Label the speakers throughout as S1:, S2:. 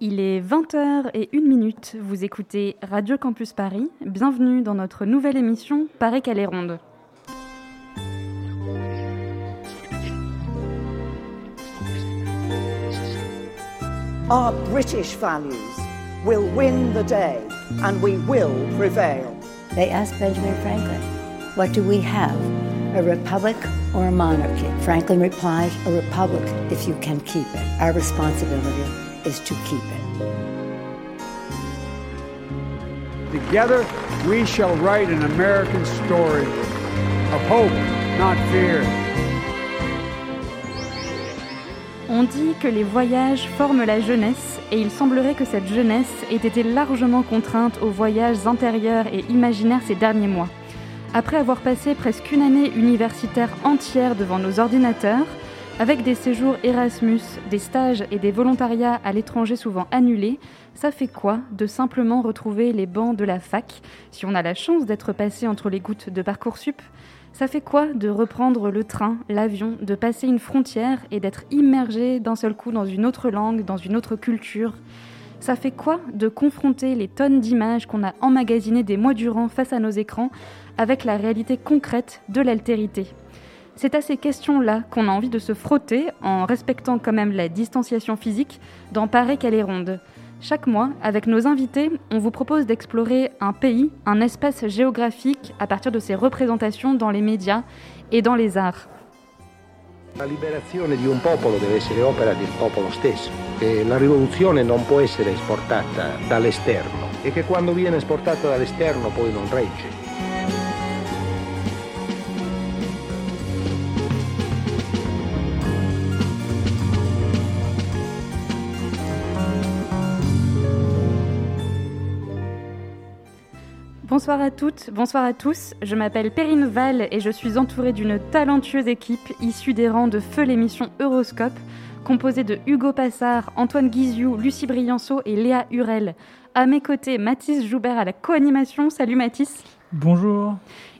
S1: Il est 20h et 1 minute. Vous écoutez Radio Campus Paris. Bienvenue dans notre nouvelle émission Paris qu'elle est ronde.
S2: Our British values will win the day and we will prevail.
S3: They asked Benjamin Franklin, What do we have, a republic or a monarchy? Franklin replied, A republic if you can keep it. Our responsibility is to keep it.
S4: Together, we shall write an American story of hope, not fear.
S1: On dit que les voyages forment la jeunesse et il semblerait que cette jeunesse ait été largement contrainte aux voyages intérieurs et imaginaires ces derniers mois. Après avoir passé presque une année universitaire entière devant nos ordinateurs, avec des séjours Erasmus, des stages et des volontariats à l'étranger souvent annulés, ça fait quoi de simplement retrouver les bancs de la fac, si on a la chance d'être passé entre les gouttes de Parcoursup? Ça fait quoi de reprendre le train, l'avion, de passer une frontière et d'être immergé d'un seul coup dans une autre langue, dans une autre culture? Ça fait quoi de confronter les tonnes d'images qu'on a emmagasinées des mois durant face à nos écrans avec la réalité concrète de l'altérité? C'est à ces questions-là qu'on a envie de se frotter en respectant quand même la distanciation physique dans Paris qu'elle est ronde. Chaque mois, avec nos invités, on vous propose d'explorer un pays, un espace géographique à partir de ses représentations dans les médias et dans les arts.
S5: La liberazione di un popolo deve essere opera del popolo stesso, che la rivoluzione non può essere esportata dall'esterno e che quando viene esportata dall'esterno poi non regge.
S1: Bonsoir à toutes, bonsoir à tous. Je m'appelle Perrine Val et je suis entourée d'une talentueuse équipe issue des rangs de feu l'émission Euroscope, composée de Hugo Passard, Antoine Guiziou, Lucie Brianceau et Léa Hurel. À mes côtés, Mathis Joubert à la co-animation. Salut Mathis.
S6: Bonjour.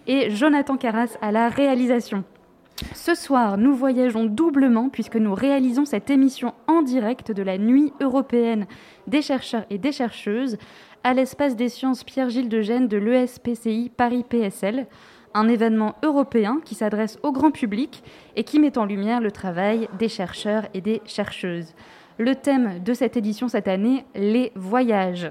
S1: Et Jonathan Carras à la réalisation. Ce soir, nous voyageons doublement puisque nous réalisons cette émission en direct de la Nuit européenne des chercheurs et des chercheuses à l'espace des sciences Pierre-Gilles de Gênes de l'ESPCI Paris PSL, un événement européen qui s'adresse au grand public et qui met en lumière le travail des chercheurs et des chercheuses. Le thème de cette édition cette année, les voyages.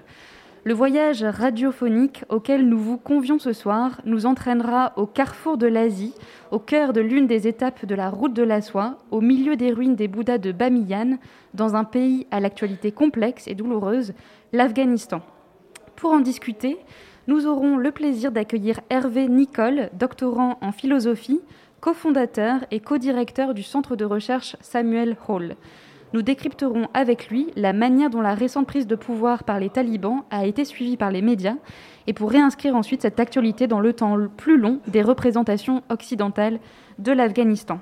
S1: Le voyage radiophonique auquel nous vous convions ce soir nous entraînera au carrefour de l'Asie, au cœur de l'une des étapes de la route de la soie, au milieu des ruines des Bouddhas de Bamiyan, dans un pays à l'actualité complexe et douloureuse, l'Afghanistan. Pour en discuter, nous aurons le plaisir d'accueillir Hervé Nicole, doctorant en philosophie, cofondateur et co-directeur du centre de recherche Samuel Hall. Nous décrypterons avec lui la manière dont la récente prise de pouvoir par les talibans a été suivie par les médias et pour réinscrire ensuite cette actualité dans le temps plus long des représentations occidentales de l'Afghanistan.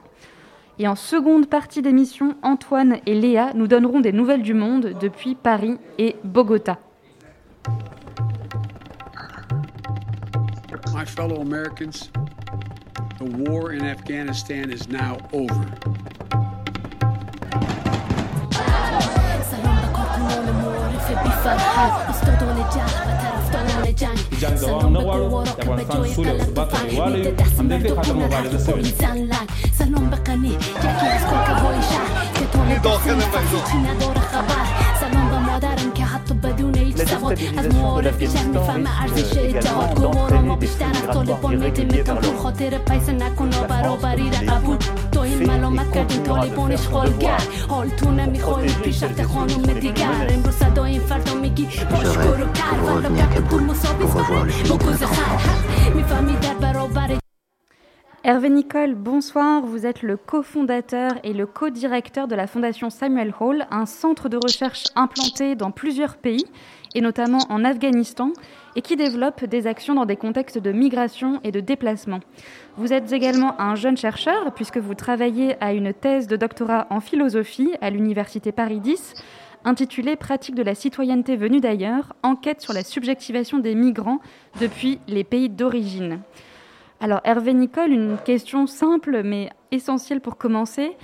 S1: Et en seconde partie d'émission, Antoine et Léa nous donneront des nouvelles du monde depuis Paris et Bogota.
S7: My fellow Americans, the war in Afghanistan is now over.
S8: جنگ دوام نغواړو د افغانستان سوله او ثبات ته یووالی همدلته خاتم مبارزه شوې
S9: سلام بقنی تو که بدون هیچ سواد از معارف شهر می‌فهمه ارزش اتحاد گوارا ما بیشتر از طالبان میدیم کم خاطر پیسه نکن برابری را قبول تو این ملامت کردین طالبان اشغالگر حال تو نمی‌خوری پیشرفت خانم دیگر امروز صدای این فردا میگی باش برو کر والا تو مساوی سره بگوز خر می‌فهمی در برابر
S1: Hervé Nicole, bonsoir. Vous êtes le cofondateur et le co-directeur de la Fondation Samuel Hall, un centre de recherche implanté dans plusieurs pays, et notamment en Afghanistan, et qui développe des actions dans des contextes de migration et de déplacement. Vous êtes également un jeune chercheur, puisque vous travaillez à une thèse de doctorat en philosophie à l'Université Paris 10, intitulée Pratique de la citoyenneté venue d'ailleurs, enquête sur la subjectivation des migrants depuis les pays d'origine. Alors Hervé Nicole, une question simple mais essentielle pour commencer.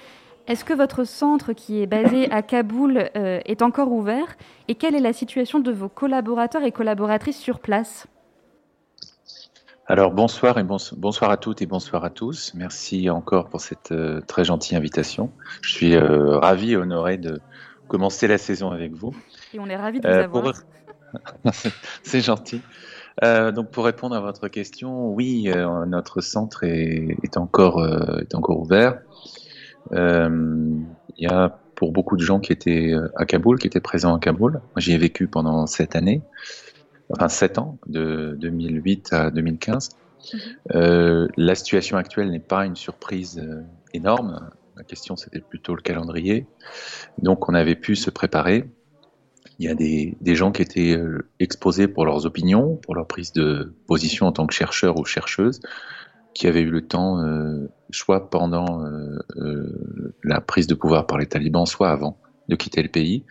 S1: Est-ce que votre centre qui est basé à Kaboul est encore ouvert? Et quelle est la situation de vos collaborateurs et collaboratrices sur place?
S6: Alors bonsoir et bonsoir à toutes et bonsoir à tous. Merci encore pour cette euh, très gentille invitation. Je suis euh, ravi et honoré de commencer la saison avec vous.
S1: Et on est ravi de vous euh, avoir.
S6: C'est gentil. Donc pour répondre à votre question, oui, notre centre est, est encore, est encore ouvert. Il y a pour beaucoup de gens qui étaient à Kaboul, qui étaient présents à Kaboul. Moi, j'y ai vécu pendant sept années enfin 7 ans, de 2008 à 2015. Mhm. Euh, la situation actuelle n'est pas une surprise euh, énorme. La question, c'était plutôt le calendrier. Donc, on avait pu se préparer. Il y a des, gens qui étaient euh, exposés pour leurs opinions, pour leur prise de position en tant que chercheurs ou chercheuses, qui avaient eu le temps, euh, soit pendant la prise de pouvoir par les talibans, soit avant de quitter le pays.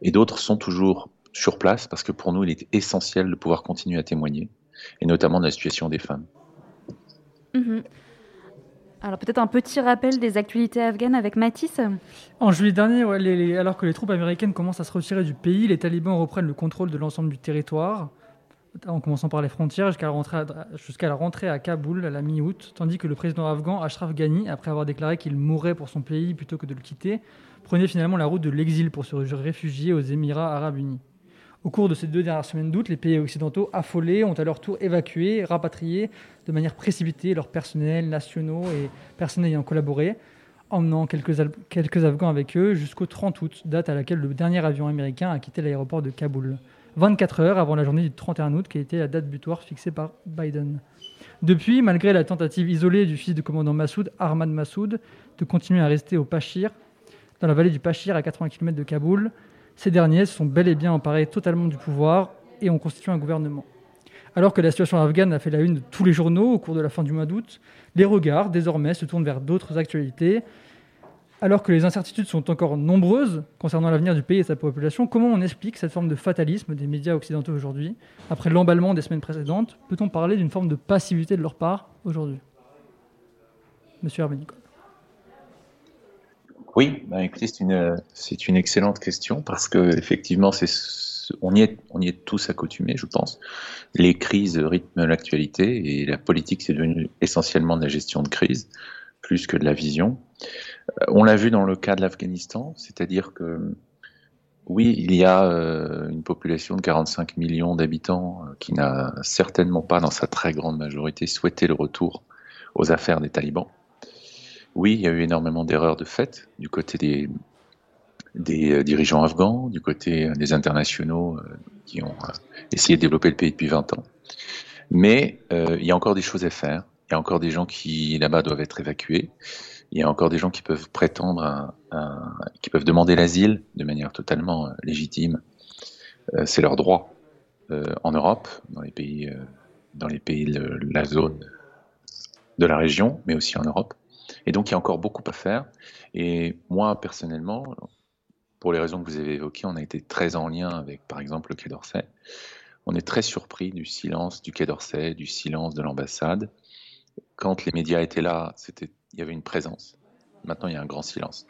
S6: Et d'autres sont toujours sur place parce que pour nous, il est essentiel de pouvoir continuer à témoigner, et notamment de la situation des femmes.
S1: Mhm. Alors peut-être un petit rappel des actualités afghanes avec Matisse.
S10: En juillet dernier, alors que les troupes américaines commencent à se retirer du pays, les talibans reprennent le contrôle de l'ensemble du territoire, en commençant par les frontières jusqu'à la, rentrée à, la rentrée à Kaboul à la mi-août, tandis que le président afghan Ashraf Ghani, après avoir déclaré qu'il mourrait pour son pays plutôt que de le quitter, prenait finalement la route de l'exil pour se réfugier aux Émirats arabes unis. Au cours de ces deux dernières semaines d'août, les pays occidentaux affolés ont à leur tour évacué, rapatrié de manière précipitée leurs personnels nationaux et personnes ayant collaboré, emmenant quelques, Afghans avec eux jusqu'au 30 août, date à laquelle le dernier avion américain a quitté l'aéroport de Kaboul. 24 heures avant la journée du 31 août, qui été la date butoir fixée par Biden. Depuis, malgré la tentative isolée du fils du commandant Massoud, Ahmad Massoud, de continuer à rester au Pachir, dans la vallée du Pachir à 80 km de Kaboul, ces derniers se sont bel et bien emparés totalement du pouvoir et ont constitué un gouvernement. Alors que la situation afghane a fait la une de tous les journaux au cours de la fin du mois d'août, les regards désormais se tournent vers d'autres actualités. Alors que les incertitudes sont encore nombreuses concernant l'avenir du pays et sa population, comment on explique cette forme de fatalisme des médias occidentaux aujourd'hui Après l'emballement des semaines précédentes, peut-on parler d'une forme de passivité de leur part aujourd'hui? Monsieur Hervé
S6: oui, bah, c'est une, excellente question parce que effectivement, on y est, on y est tous accoutumés, je pense. Les crises rythment l'actualité et la politique, c'est devenu essentiellement de la gestion de crise plus que de la vision. Euh, on l'a vu dans le cas de l'Afghanistan, c'est-à-dire que oui, il y a euh, une population de 45 millions d'habitants euh, qui n'a certainement pas, dans sa très grande majorité, souhaité le retour aux affaires des talibans. Oui, il y a eu énormément d'erreurs de fait du côté des, euh, dirigeants afghans, du côté euh, des internationaux euh, qui ont essayé de développer le pays depuis 20 ans. Mais il y a encore des choses à faire. Il y a encore des gens qui là-bas doivent être évacués. Il y a encore des gens qui peuvent prétendre, qui peuvent demander l'asile de manière totalement légitime. C'est leur droit en Europe, dans les pays, dans les pays de la zone de la région, mais aussi en Europe. Et donc, il y a encore beaucoup à faire. Et moi, personnellement, pour les raisons que vous avez évoquées, on a été très en lien avec, par exemple, le Quai d'Orsay. On est très surpris du silence du Quai d'Orsay, du silence de l'ambassade. Quand les médias étaient là, il y avait une présence. Maintenant, il y a un grand silence.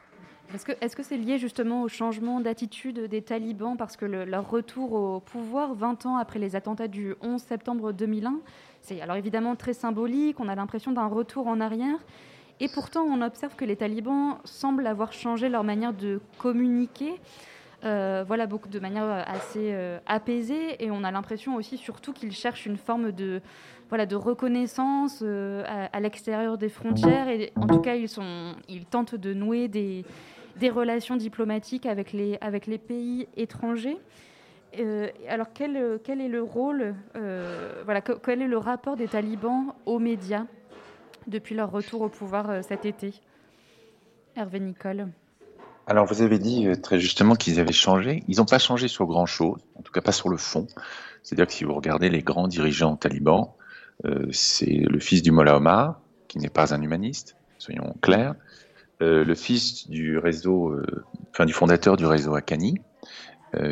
S1: Est-ce que, c'est lié justement au changement d'attitude des talibans? Parce que leur retour au pouvoir, 20 ans après les attentats du 11 septembre 2001, c'est alors évidemment très symbolique, on a l'impression d'un retour en arrière. Et pourtant, on observe que les talibans semblent avoir changé leur manière de communiquer. Euh, voilà, beaucoup de manière assez euh, apaisée, et on a l'impression aussi, surtout, qu'ils cherchent une forme de, voilà, de reconnaissance euh, à, l'extérieur des frontières, et en tout cas, ils, sont, ils tentent de nouer des, relations diplomatiques avec les, avec les pays étrangers. alors, quel, quel, est le rôle, voilà, quel est le rapport des talibans aux médias? Depuis leur retour au pouvoir euh, cet été Hervé Nicole.
S6: Alors, vous avez dit euh, très justement qu'ils avaient changé. Ils n'ont pas changé sur grand-chose, en tout cas pas sur le fond. C'est-à-dire que si vous regardez les grands dirigeants talibans, euh, c'est le fils du Mollah Omar, qui n'est pas un humaniste, soyons clairs, le fils du réseau, enfin du fondateur du réseau Akani,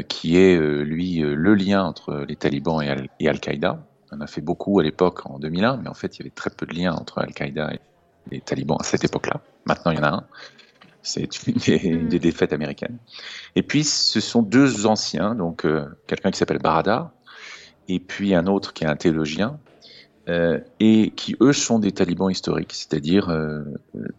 S6: qui est lui le lien entre les talibans et Al-Qaïda, on a fait beaucoup à l'époque en 2001, mais en fait, il y avait très peu de liens entre Al-Qaïda et les talibans à cette époque-là. Maintenant, il y en a un. C'est une, des- une des défaites américaines. Et puis, ce sont deux anciens, donc euh, quelqu'un qui s'appelle Barada, et puis un autre qui est un théologien, euh, et qui, eux, sont des talibans historiques, c'est-à-dire euh,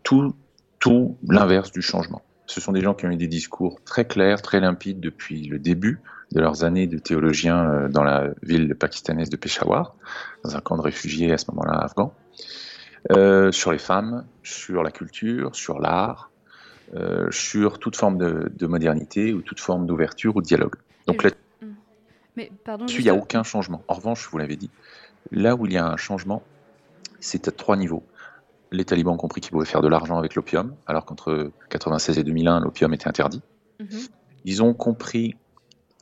S6: tout, tout l'inverse du changement. Ce sont des gens qui ont eu des discours très clairs, très limpides depuis le début de leurs années de théologiens euh, dans la ville pakistanaise de Peshawar, dans un camp de réfugiés à ce moment-là afghan, euh, sur les femmes, sur la culture, sur l'art, euh, sur toute forme de, de modernité ou toute forme d'ouverture ou de dialogue. Donc
S1: Et-
S6: là,
S1: Mais pardon.
S6: Dessus, il n'y a aucun changement. En revanche, je vous l'avais dit, là où il y a un changement, c'est à trois niveaux. Les talibans ont compris qu'ils pouvaient faire de l'argent avec l'opium, alors qu'entre 96 et 2001, l'opium était interdit.
S1: Mhm.
S6: Ils ont compris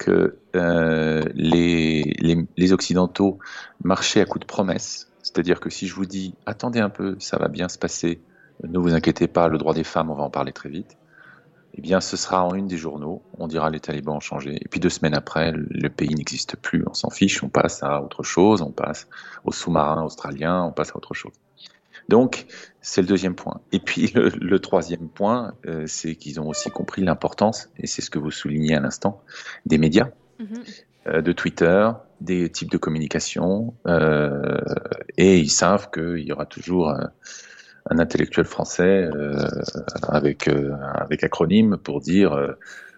S6: euh, les Occidentaux marchaient à coups de promesses. C'est-à-dire que si je vous dis, attendez un peu, ça va bien se passer, ne vous inquiétez pas, le droit des femmes, on va en parler très vite, eh bien, ce sera en une des journaux. On dira les talibans ont changé. Et puis deux semaines après, le pays n'existe plus. On s'en fiche. On passe à autre chose. On passe aux sous-marins australiens. On passe à autre chose. Donc, c'est le deuxième point. Et puis, le, le troisième point, euh, c'est qu'ils ont aussi compris l'importance, et c'est ce que vous soulignez à l'instant, des médias,
S1: Mhm.
S6: euh, de Twitter, des types de communication, euh, et ils savent qu'il y aura toujours un, intellectuel français avec, avec acronyme pour dire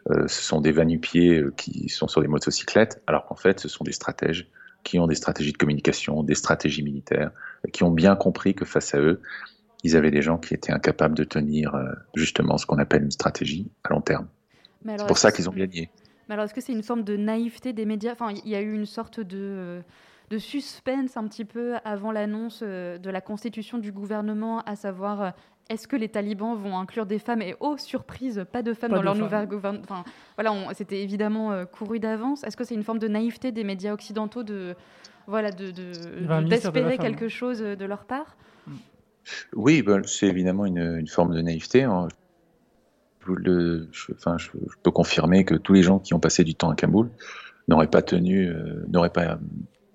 S6: ce sont des vanupiers qui sont sur des motocyclettes, alors qu'en fait, ce sont des stratèges qui ont des stratégies de communication, des stratégies militaires, qui ont bien compris que face à eux, ils avaient des gens qui étaient incapables de tenir euh, justement ce qu'on appelle une stratégie à long terme. C'est pour ça qu'ils ont gagné.
S1: Mais alors, est-ce que c'est une forme de naïveté des médias? Enfin, il y a eu une sorte de, euh, de suspense un petit peu avant l'annonce euh, de la constitution du gouvernement, à savoir est-ce que les talibans vont inclure des femmes? Et oh, surprise, pas de femmes
S10: Pas
S1: dans
S10: de
S1: leur
S10: femmes.
S1: nouvel gouvernement. Enfin, voilà, on- c'était évidemment euh, couru d'avance. Est-ce que c'est une forme de naïveté des médias occidentaux de voilà de- de d'espérer quelque chose euh, de leur part?
S6: Oui, ben, c'est évidemment une, une forme de naïveté. hein. Je, vous le- je- enfin, je, je peux confirmer que tous les gens qui ont passé du temps à Kaboul n'auraient pas tenu, euh, n'auraient pas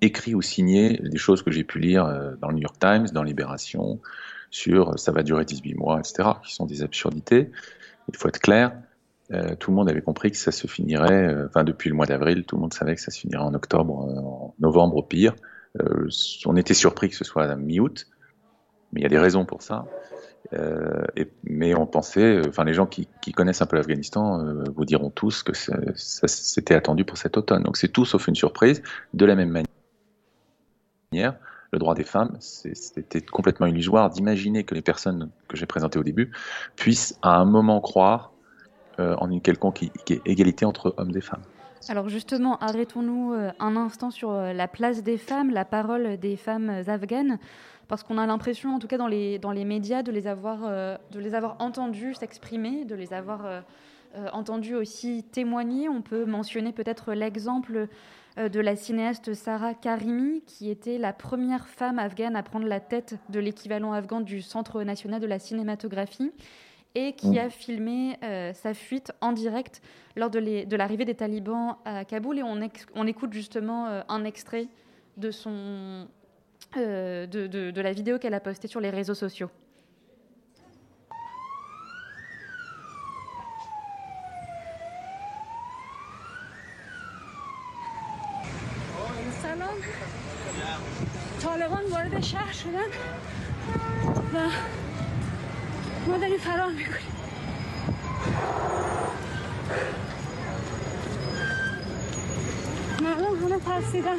S6: écrit ou signé des choses que j'ai pu lire euh, dans le New York Times, dans Libération, sur ça va durer 18 mois, etc., qui sont des absurdités. Il faut être clair. euh, tout le monde avait compris que ça se finirait, euh, enfin depuis le mois d'avril, tout le monde savait que ça se finirait en octobre, euh, en novembre au pire. On était surpris que ce soit à mi-août, mais il y a des raisons pour ça. Mais on pensait, enfin les gens qui, connaissent un peu l'Afghanistan vous diront tous que c'était attendu pour cet automne. Donc c'est tout sauf une surprise. De la même manière, le droit des femmes, c'était complètement illusoire d'imaginer que les personnes que j'ai présentées au début puissent à un moment croire euh, en une quelconque égalité entre hommes et femmes.
S1: Alors justement, arrêtons-nous euh, un instant sur euh, la place des femmes, la parole des femmes afghanes, parce qu'on a l'impression, en tout cas dans les, dans les médias, de les avoir, euh, de les avoir entendues s'exprimer, de les avoir euh, euh, entendues aussi témoigner. On peut mentionner peut-être l'exemple de la cinéaste Sarah Karimi, qui était la première femme afghane à prendre la tête de l'équivalent afghan du Centre national de la cinématographie et qui
S6: Mm.
S1: a filmé euh, sa fuite en direct lors de l'arrivée des talibans à Kaboul. Et on, écoute justement euh, un extrait de, son, de, de- de la vidéo qu'elle a postée sur les réseaux sociaux.
S9: سلام طالبان وارد شهر شدن و ما داریم فرار میکنیم مردم همه ترسیدن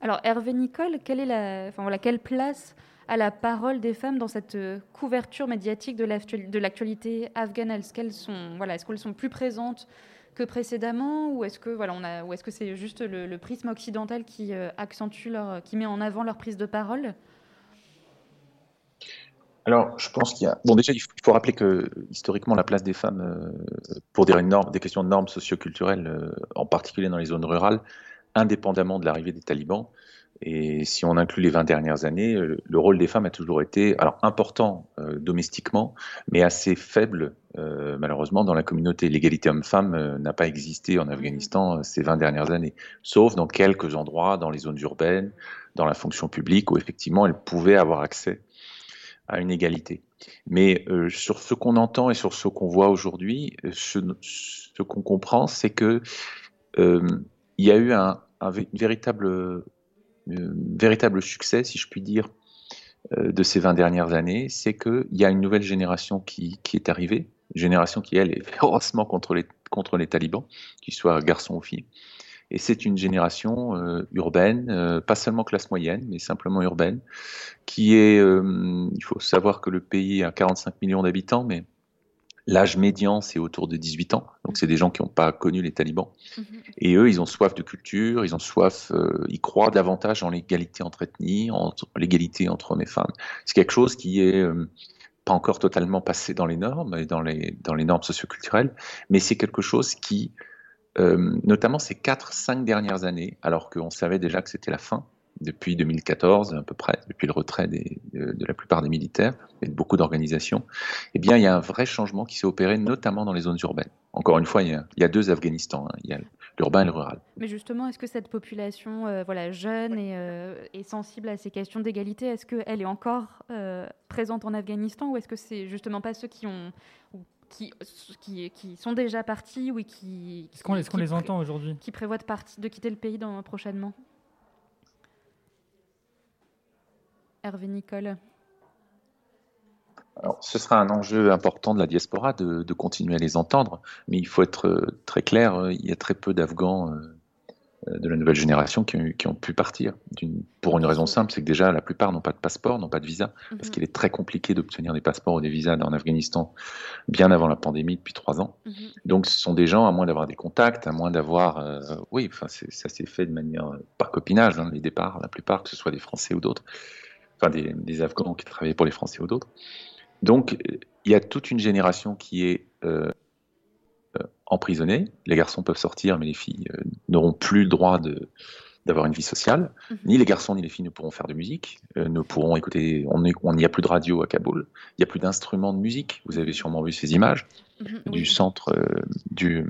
S1: Alors Hervé Nicole, quelle, est la, enfin, voilà, quelle place a la parole des femmes dans cette euh, couverture médiatique de l'actu- de l'actualité afghane? Est-ce qu'elles sont, voilà, est-ce qu'elles sont plus présentes que précédemment? Ou est-ce que voilà, on a, ou est-ce que c'est juste le, le prisme occidental qui euh, accentue leur, qui met en avant leur prise de parole?
S6: Alors, je pense qu'il y a. Bon, déjà, il faut, rappeler que historiquement, la place des femmes, euh, pour des, normes, des questions de normes socioculturelles, euh, en particulier dans les zones rurales, indépendamment de l'arrivée des talibans, et si on inclut les 20 dernières années, euh, le rôle des femmes a toujours été alors important euh, domestiquement, mais assez faible euh, malheureusement dans la communauté. L'égalité homme-femme n'a pas existé en Afghanistan ces 20 dernières années, sauf dans quelques endroits, dans les zones urbaines, dans la fonction publique, où effectivement elles pouvaient avoir accès à une égalité. Mais sur ce qu'on entend et sur ce qu'on voit aujourd'hui, ce, ce qu'on comprend, c'est que il y a eu un, véritable, véritable succès, si je puis dire, euh, de ces 20 dernières années, c'est qu'il y a une nouvelle génération qui, qui, est arrivée, une génération qui, elle, est férocement contre les, contre les talibans, qu'ils soient garçons ou filles. Et c'est une génération euh, urbaine, euh, pas seulement classe moyenne, mais simplement urbaine, qui est, il faut savoir que le pays a 45 millions d'habitants, mais L'âge médian, c'est autour de 18 ans. Donc, c'est des gens qui n'ont pas connu les talibans. Mhm. Et eux, ils ont soif de culture, ils ont soif, euh, ils croient davantage en l'égalité entre ethnies, en l'égalité entre hommes et femmes. C'est quelque chose qui est euh, pas encore totalement passé dans les normes et dans les, dans les normes socioculturelles, mais c'est quelque chose qui, euh, notamment ces 4-5 dernières années, alors qu'on savait déjà que c'était la fin, depuis 2014 à peu près, depuis le retrait de, la plupart des militaires et de beaucoup d'organisations, eh bien, il y a un vrai changement qui s'est opéré, notamment dans les zones urbaines. Encore une fois, il y a, deux Afghanistans, hein. il y a l'urbain et le rural.
S1: Mais justement, est-ce que cette population euh, voilà, jeune et, euh, sensible à ces questions d'égalité, est-ce qu'elle est encore présente en Afghanistan ou est-ce que c'est justement pas ceux qui ont... Qui, qui, qui, sont déjà partis ou qui...
S10: Est-ce qu'on les entend aujourd'hui
S1: Qui prévoient de, partir, de quitter le pays dans, prochainement Hervé Nicole.
S6: Alors, ce sera un enjeu important de la diaspora de, continuer à les entendre, mais il faut être euh, très clair, euh, il y a très peu d'Afghans euh, de la nouvelle génération qui, ont pu partir. pour une raison simple, c'est que déjà la plupart n'ont pas de passeport, n'ont pas de visa, parce mhm. qu'il est très compliqué d'obtenir des passeports ou des visas en Afghanistan bien avant la pandémie, depuis trois ans. Mhm. Donc ce sont des gens, à moins d'avoir des contacts, à moins d'avoir... oui, enfin, ça s'est fait de manière par copinage, hein, les départs, la plupart, que ce soit des Français ou d'autres enfin des, Afghans qui travaillaient pour les Français ou d'autres. Donc, il y a toute une génération qui est euh, euh. Les garçons peuvent sortir, mais les filles euh, n'auront plus le droit de, d'avoir une vie sociale. Mhm. Ni les garçons ni les filles ne pourront faire de musique, ne pourront écouter. On n'y a plus de radio à Kaboul. Il n'y a plus d'instruments de musique. Vous avez sûrement vu ces images mhm, du centre du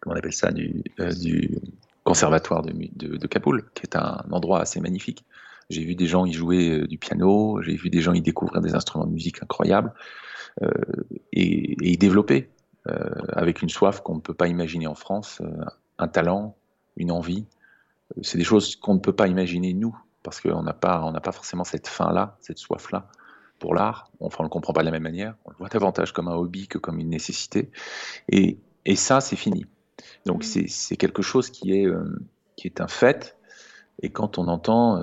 S6: comment on appelle ça du, du conservatoire de, de, de, Kaboul, qui est un endroit assez magnifique. J'ai vu des gens y jouer euh, du piano, j'ai vu des gens y découvrir des instruments de musique incroyables euh, et, y développer euh, avec une soif qu'on ne peut pas imaginer en France, un talent, une envie. C'est des choses qu'on ne peut pas imaginer nous, parce qu'on n'a pas, on pas forcément cette faim-là, cette soif-là pour l'art. Enfin, on ne le comprend pas de la même manière. On le voit davantage comme un hobby que comme une nécessité. Et, et ça, c'est fini. Donc, mmh. c'est quelque chose qui est, qui est un fait. Et quand on entend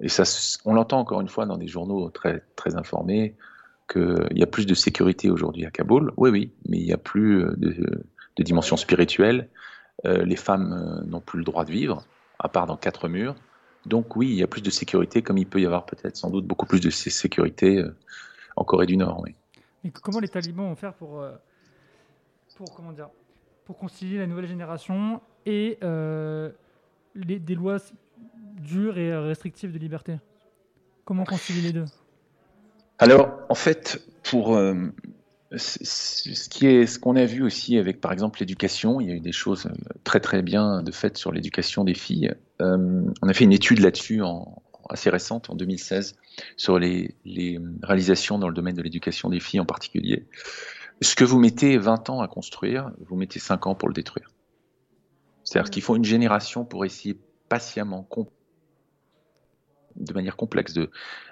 S6: et ça, on l'entend encore une fois dans des journaux très, très informés, qu'il y a plus de sécurité aujourd'hui à Kaboul. Oui, oui, mais il n'y a plus euh, de, dimension spirituelle. Euh, les femmes euh, n'ont plus le droit de vivre, à part dans quatre murs. Donc oui, il y a plus de sécurité, comme il peut y avoir peut-être sans doute beaucoup plus de sécurité en Corée du Nord. Oui.
S10: Mais comment les talibans vont faire pour, pour, comment dire, pour concilier la nouvelle génération et les, des lois dure et restrictive de liberté? Comment concilier les deux?
S6: Alors, en fait, pour euh, ce qui est ce qu'on a vu aussi avec, par exemple, l'éducation, il y a eu des choses très très bien de fait sur l'éducation des filles. Euh, on a fait une étude là-dessus en, assez récente, en 2016, sur les, les réalisations dans le domaine de l'éducation des filles en particulier. Ce que vous mettez 20 ans à construire, vous mettez 5 ans pour le détruire. C'est-à-dire qu'il faut une génération pour essayer patiemment, de manière complexe de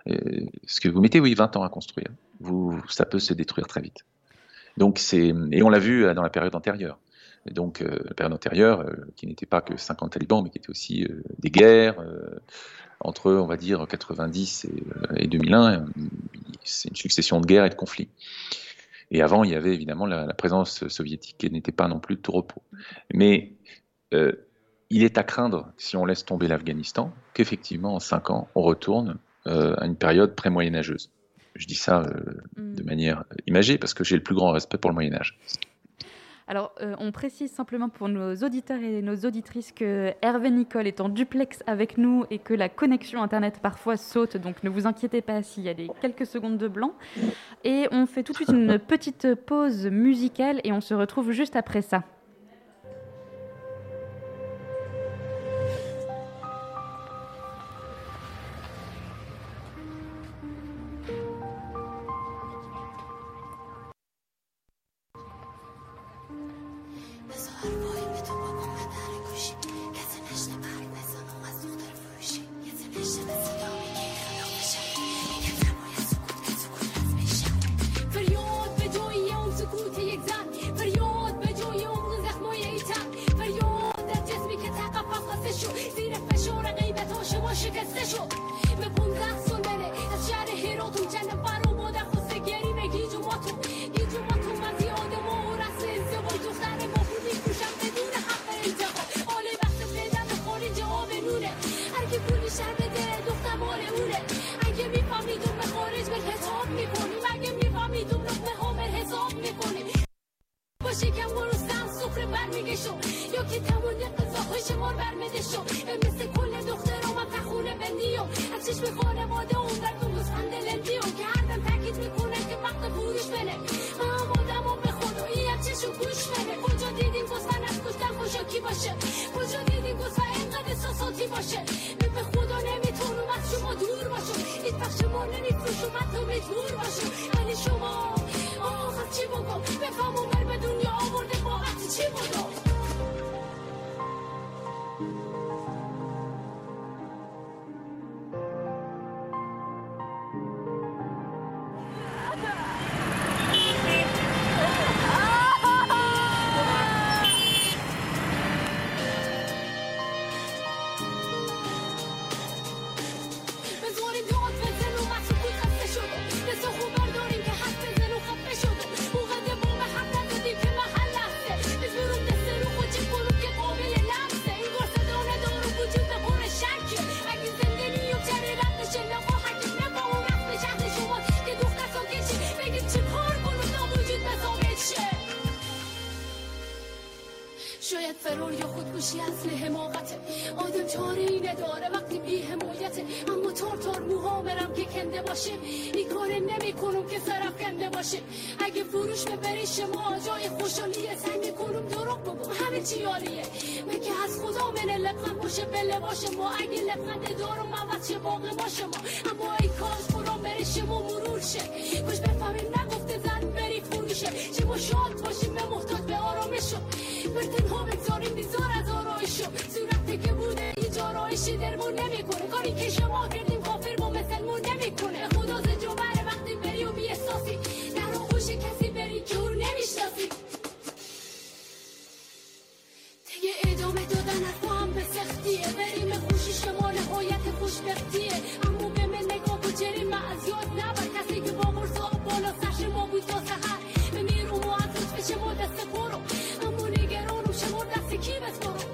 S6: euh, ce que vous mettez, oui, 20 ans à construire. Vous, ça peut se détruire très vite. Donc c'est et on l'a vu euh, dans la période antérieure. donc euh, la période antérieure, qui n'était pas que 50 talibans, mais qui était aussi des guerres entre, on va dire, 90 et, 2001. C'est une succession de guerres et de conflits. Et avant, il y avait évidemment la, la présence soviétique qui n'était pas non plus de tout repos. Mais il est à craindre, si on laisse tomber l'Afghanistan, qu'effectivement, en cinq ans, on retourne euh, à une période pré-moyenâgeuse. Je dis ça euh, mm. de manière imagée parce que j'ai le plus grand respect pour le Moyen Âge.
S11: Alors, euh, on précise simplement pour nos auditeurs et nos auditrices que Hervé Nicole est en duplex avec nous et que la connexion Internet parfois saute, donc ne vous inquiétez pas s'il y a des quelques secondes de blanc. Et on fait tout de suite une petite pause musicale et on se retrouve juste après ça.
S9: باشه بله باشه. ما اگه لبخند دارم عوض شه باقی باشه ما. اما ای کاش برام بره شما مرور شه. کاش بفهمیم نگفته زن بری فروشه شما شاد باشیم به محتاج به آرامشو بر تنها بگذاریم بیزار از آرایشو صورتی که بوده هیچ آرایشی درمون نمی‌کنه. کاری که شما کردیم سختیه بریم خوشی شما نهایت خوشبختیه اما به من نگاه جریم از یاد نبر. کسی که با مرزا بالا سر شما بود تا سهر بمیرم و از لطف شما دست برو اما نگرانم شما دست کی بسپرم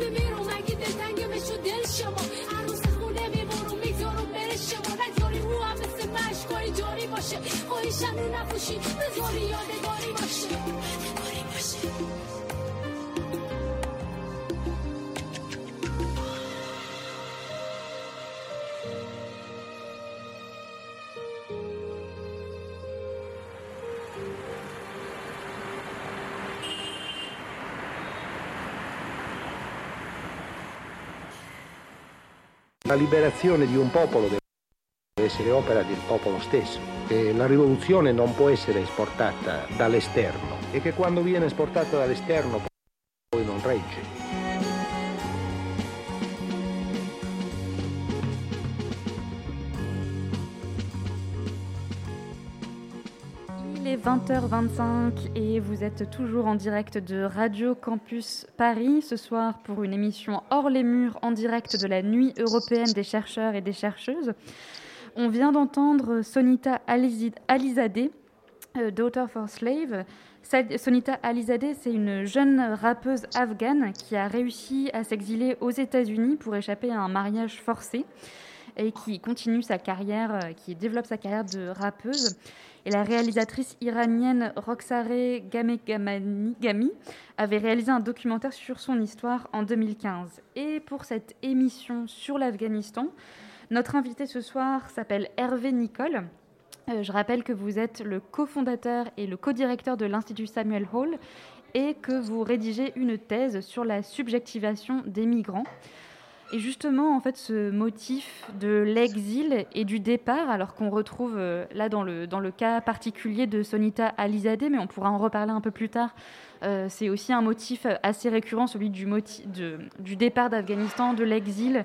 S9: بمیرم اگه دلتنگم شو دل شما. عروس خونه می‌برم می‌گذارم بره شما. نگذاری رو هم مثل مشکای جاری باشه. خواهیشم رو نفوشی بذاری یادگاری باشه.
S5: La liberazione di un popolo deve essere opera del popolo stesso. E la rivoluzione non può essere esportata dall'esterno e che quando viene esportata dall'esterno poi non regge.
S11: Il est 20h25 et vous êtes toujours en direct de Radio Campus Paris ce soir pour une émission hors les murs en direct de la Nuit européenne des chercheurs et des chercheuses. On vient d'entendre Sonita Alizadeh, euh, Daughter for Slave. Sonita Alizadeh, c'est une jeune rappeuse afghane qui a réussi à s'exiler aux États-Unis pour échapper à un mariage forcé.
S1: Et qui continue sa carrière, euh, qui développe sa carrière de rappeuse. Et la réalisatrice iranienne Roxare Gamegami avait réalisé un documentaire sur son histoire en 2015. Et pour cette émission sur l'Afghanistan, notre invité ce soir s'appelle Hervé Nicole. Euh, je rappelle que vous êtes le cofondateur et le co-directeur de l'Institut Samuel Hall et que vous rédigez une thèse sur la subjectivation des migrants. Et justement, en fait, ce motif de l'exil et du départ, alors qu'on retrouve euh, là dans le, cas particulier de Sonita Alizadeh, mais on pourra en reparler un peu plus tard, euh, c'est aussi un motif assez récurrent, celui du départ d'Afghanistan, de l'exil,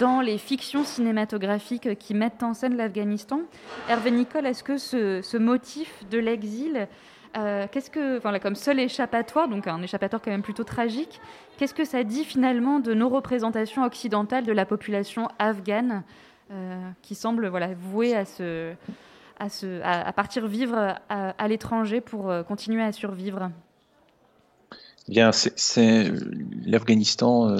S1: dans les fictions cinématographiques qui mettent en scène l'Afghanistan. Hervé Nicole, est-ce que ce, ce motif de l'exil euh, qu'est-ce que, enfin, comme seul échappatoire, donc un échappatoire quand même plutôt tragique, qu'est-ce que ça dit finalement de nos représentations occidentales de la population afghane euh, qui semble voilà, vouée à, se, à, se, à, partir vivre à, l'étranger pour euh, continuer à survivre?
S6: Bien, c'est l'Afghanistan,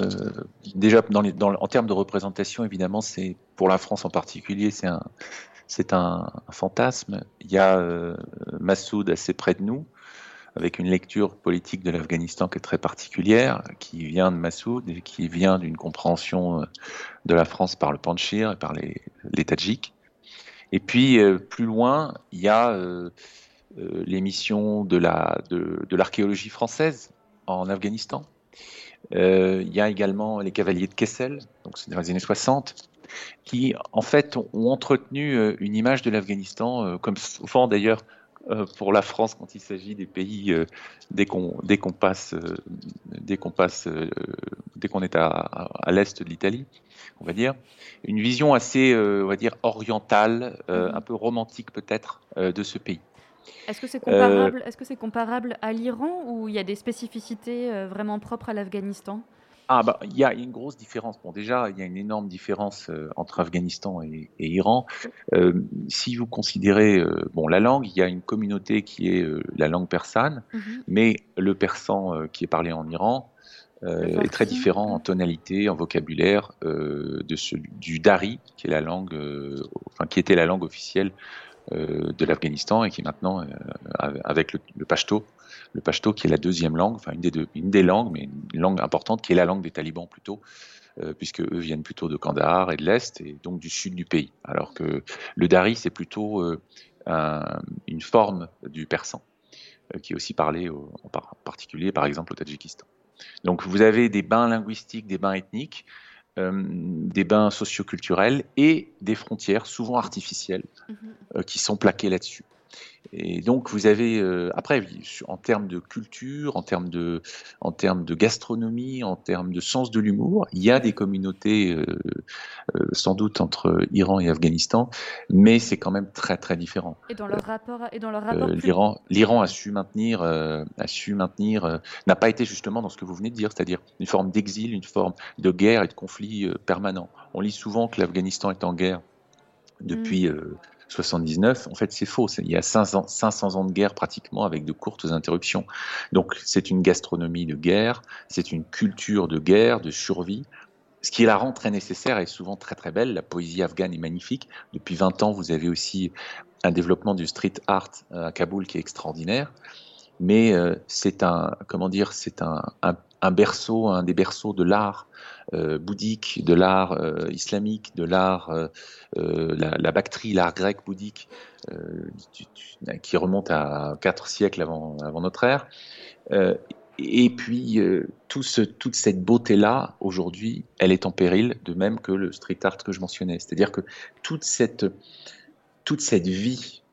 S6: déjà en termes de représentation, évidemment, c'est pour la France en particulier, c'est un, c'est un, fantasme. Il y a euh, Massoud assez près de nous, avec une lecture politique de l'Afghanistan qui est très particulière, qui vient de Massoud et qui vient d'une compréhension euh, de la France par le Panchir et par les, Tadjiks. Et puis euh, plus loin, il y a l'émission la de, de l'archéologie française en Afghanistan. il y a également les cavaliers de Kessel, donc c'est dans les années 60 qui en fait ont entretenu euh, une image de l'Afghanistan, euh, comme souvent d'ailleurs euh, pour la France quand il s'agit des pays dès qu'on dès qu'on passe dès qu'on passe dès qu'on est à, à, l'est de l'Italie, on va dire une vision assez on va dire orientale, mhm. un peu romantique peut-être de ce pays.
S1: Est-ce que c'est comparable, est -ce c'est comparable à l'Iran ou il y a des spécificités vraiment propres à l'Afghanistan?
S6: Ah bah il y a une grosse différence. Bon déjà il y a une énorme différence euh, entre Afghanistan et, et Iran. Euh, si vous considérez euh, bon la langue, il y a une communauté qui est la langue persane, mm -hmm. mais le persan qui est parlé en Iran est très différent en tonalité, en vocabulaire de celui du dari qui est la langue, enfin qui était la langue officielle de l'Afghanistan et qui maintenant avec le, le pashto le pashto qui est la deuxième langue, enfin une des, deux, une des langues, mais une langue importante qui est la langue des talibans plutôt, euh, puisque eux viennent plutôt de Kandahar et de l'Est, et donc du sud du pays. Alors que le dari, c'est plutôt euh, un, une forme du persan, euh, qui est aussi parlé au, en particulier, par exemple, au Tadjikistan. Donc vous avez des bains linguistiques, des bains ethniques, des bains socioculturels et des frontières, souvent artificielles, mm -hmm. qui sont plaquées là-dessus. Et donc vous avez euh, après en termes de culture, en termes de en termes de gastronomie, en termes de sens de l'humour, il y a des communautés euh, euh, sans doute entre Iran et Afghanistan, mais c'est quand même très très différent.
S1: Et dans leur rapport et dans leur rapport
S6: l'Iran l'Iran a su maintenir a su maintenir n'a pas été justement dans ce que vous venez de dire, c'est-à-dire une forme d'exil, une forme de guerre et de conflit permanent. On lit souvent que l'Afghanistan est en guerre depuis mm. 79, en fait, c'est faux. Il y a 500, 500 ans de guerre pratiquement avec de courtes interruptions. Donc, c'est une gastronomie de guerre, c'est une culture de guerre, de survie, ce qui la rend très nécessaire et souvent très très belle. La poésie afghane est magnifique. Depuis 20 ans, vous avez aussi un développement du street art euh, à Kaboul qui est extraordinaire. Mais euh, c'est un, comment dire, c'est un, un, berceau, un des berceaux de l'art euh, bouddhique, de l'art euh, islamique, de l'art, euh, la, la, bactrie, l'art grec bouddhique, qui remonte à quatre siècles avant, notre ère. et puis, toute cette beauté-là, aujourd'hui, elle est en péril, de même que le street art que je mentionnais. C'est-à-dire que toute cette, toute cette vie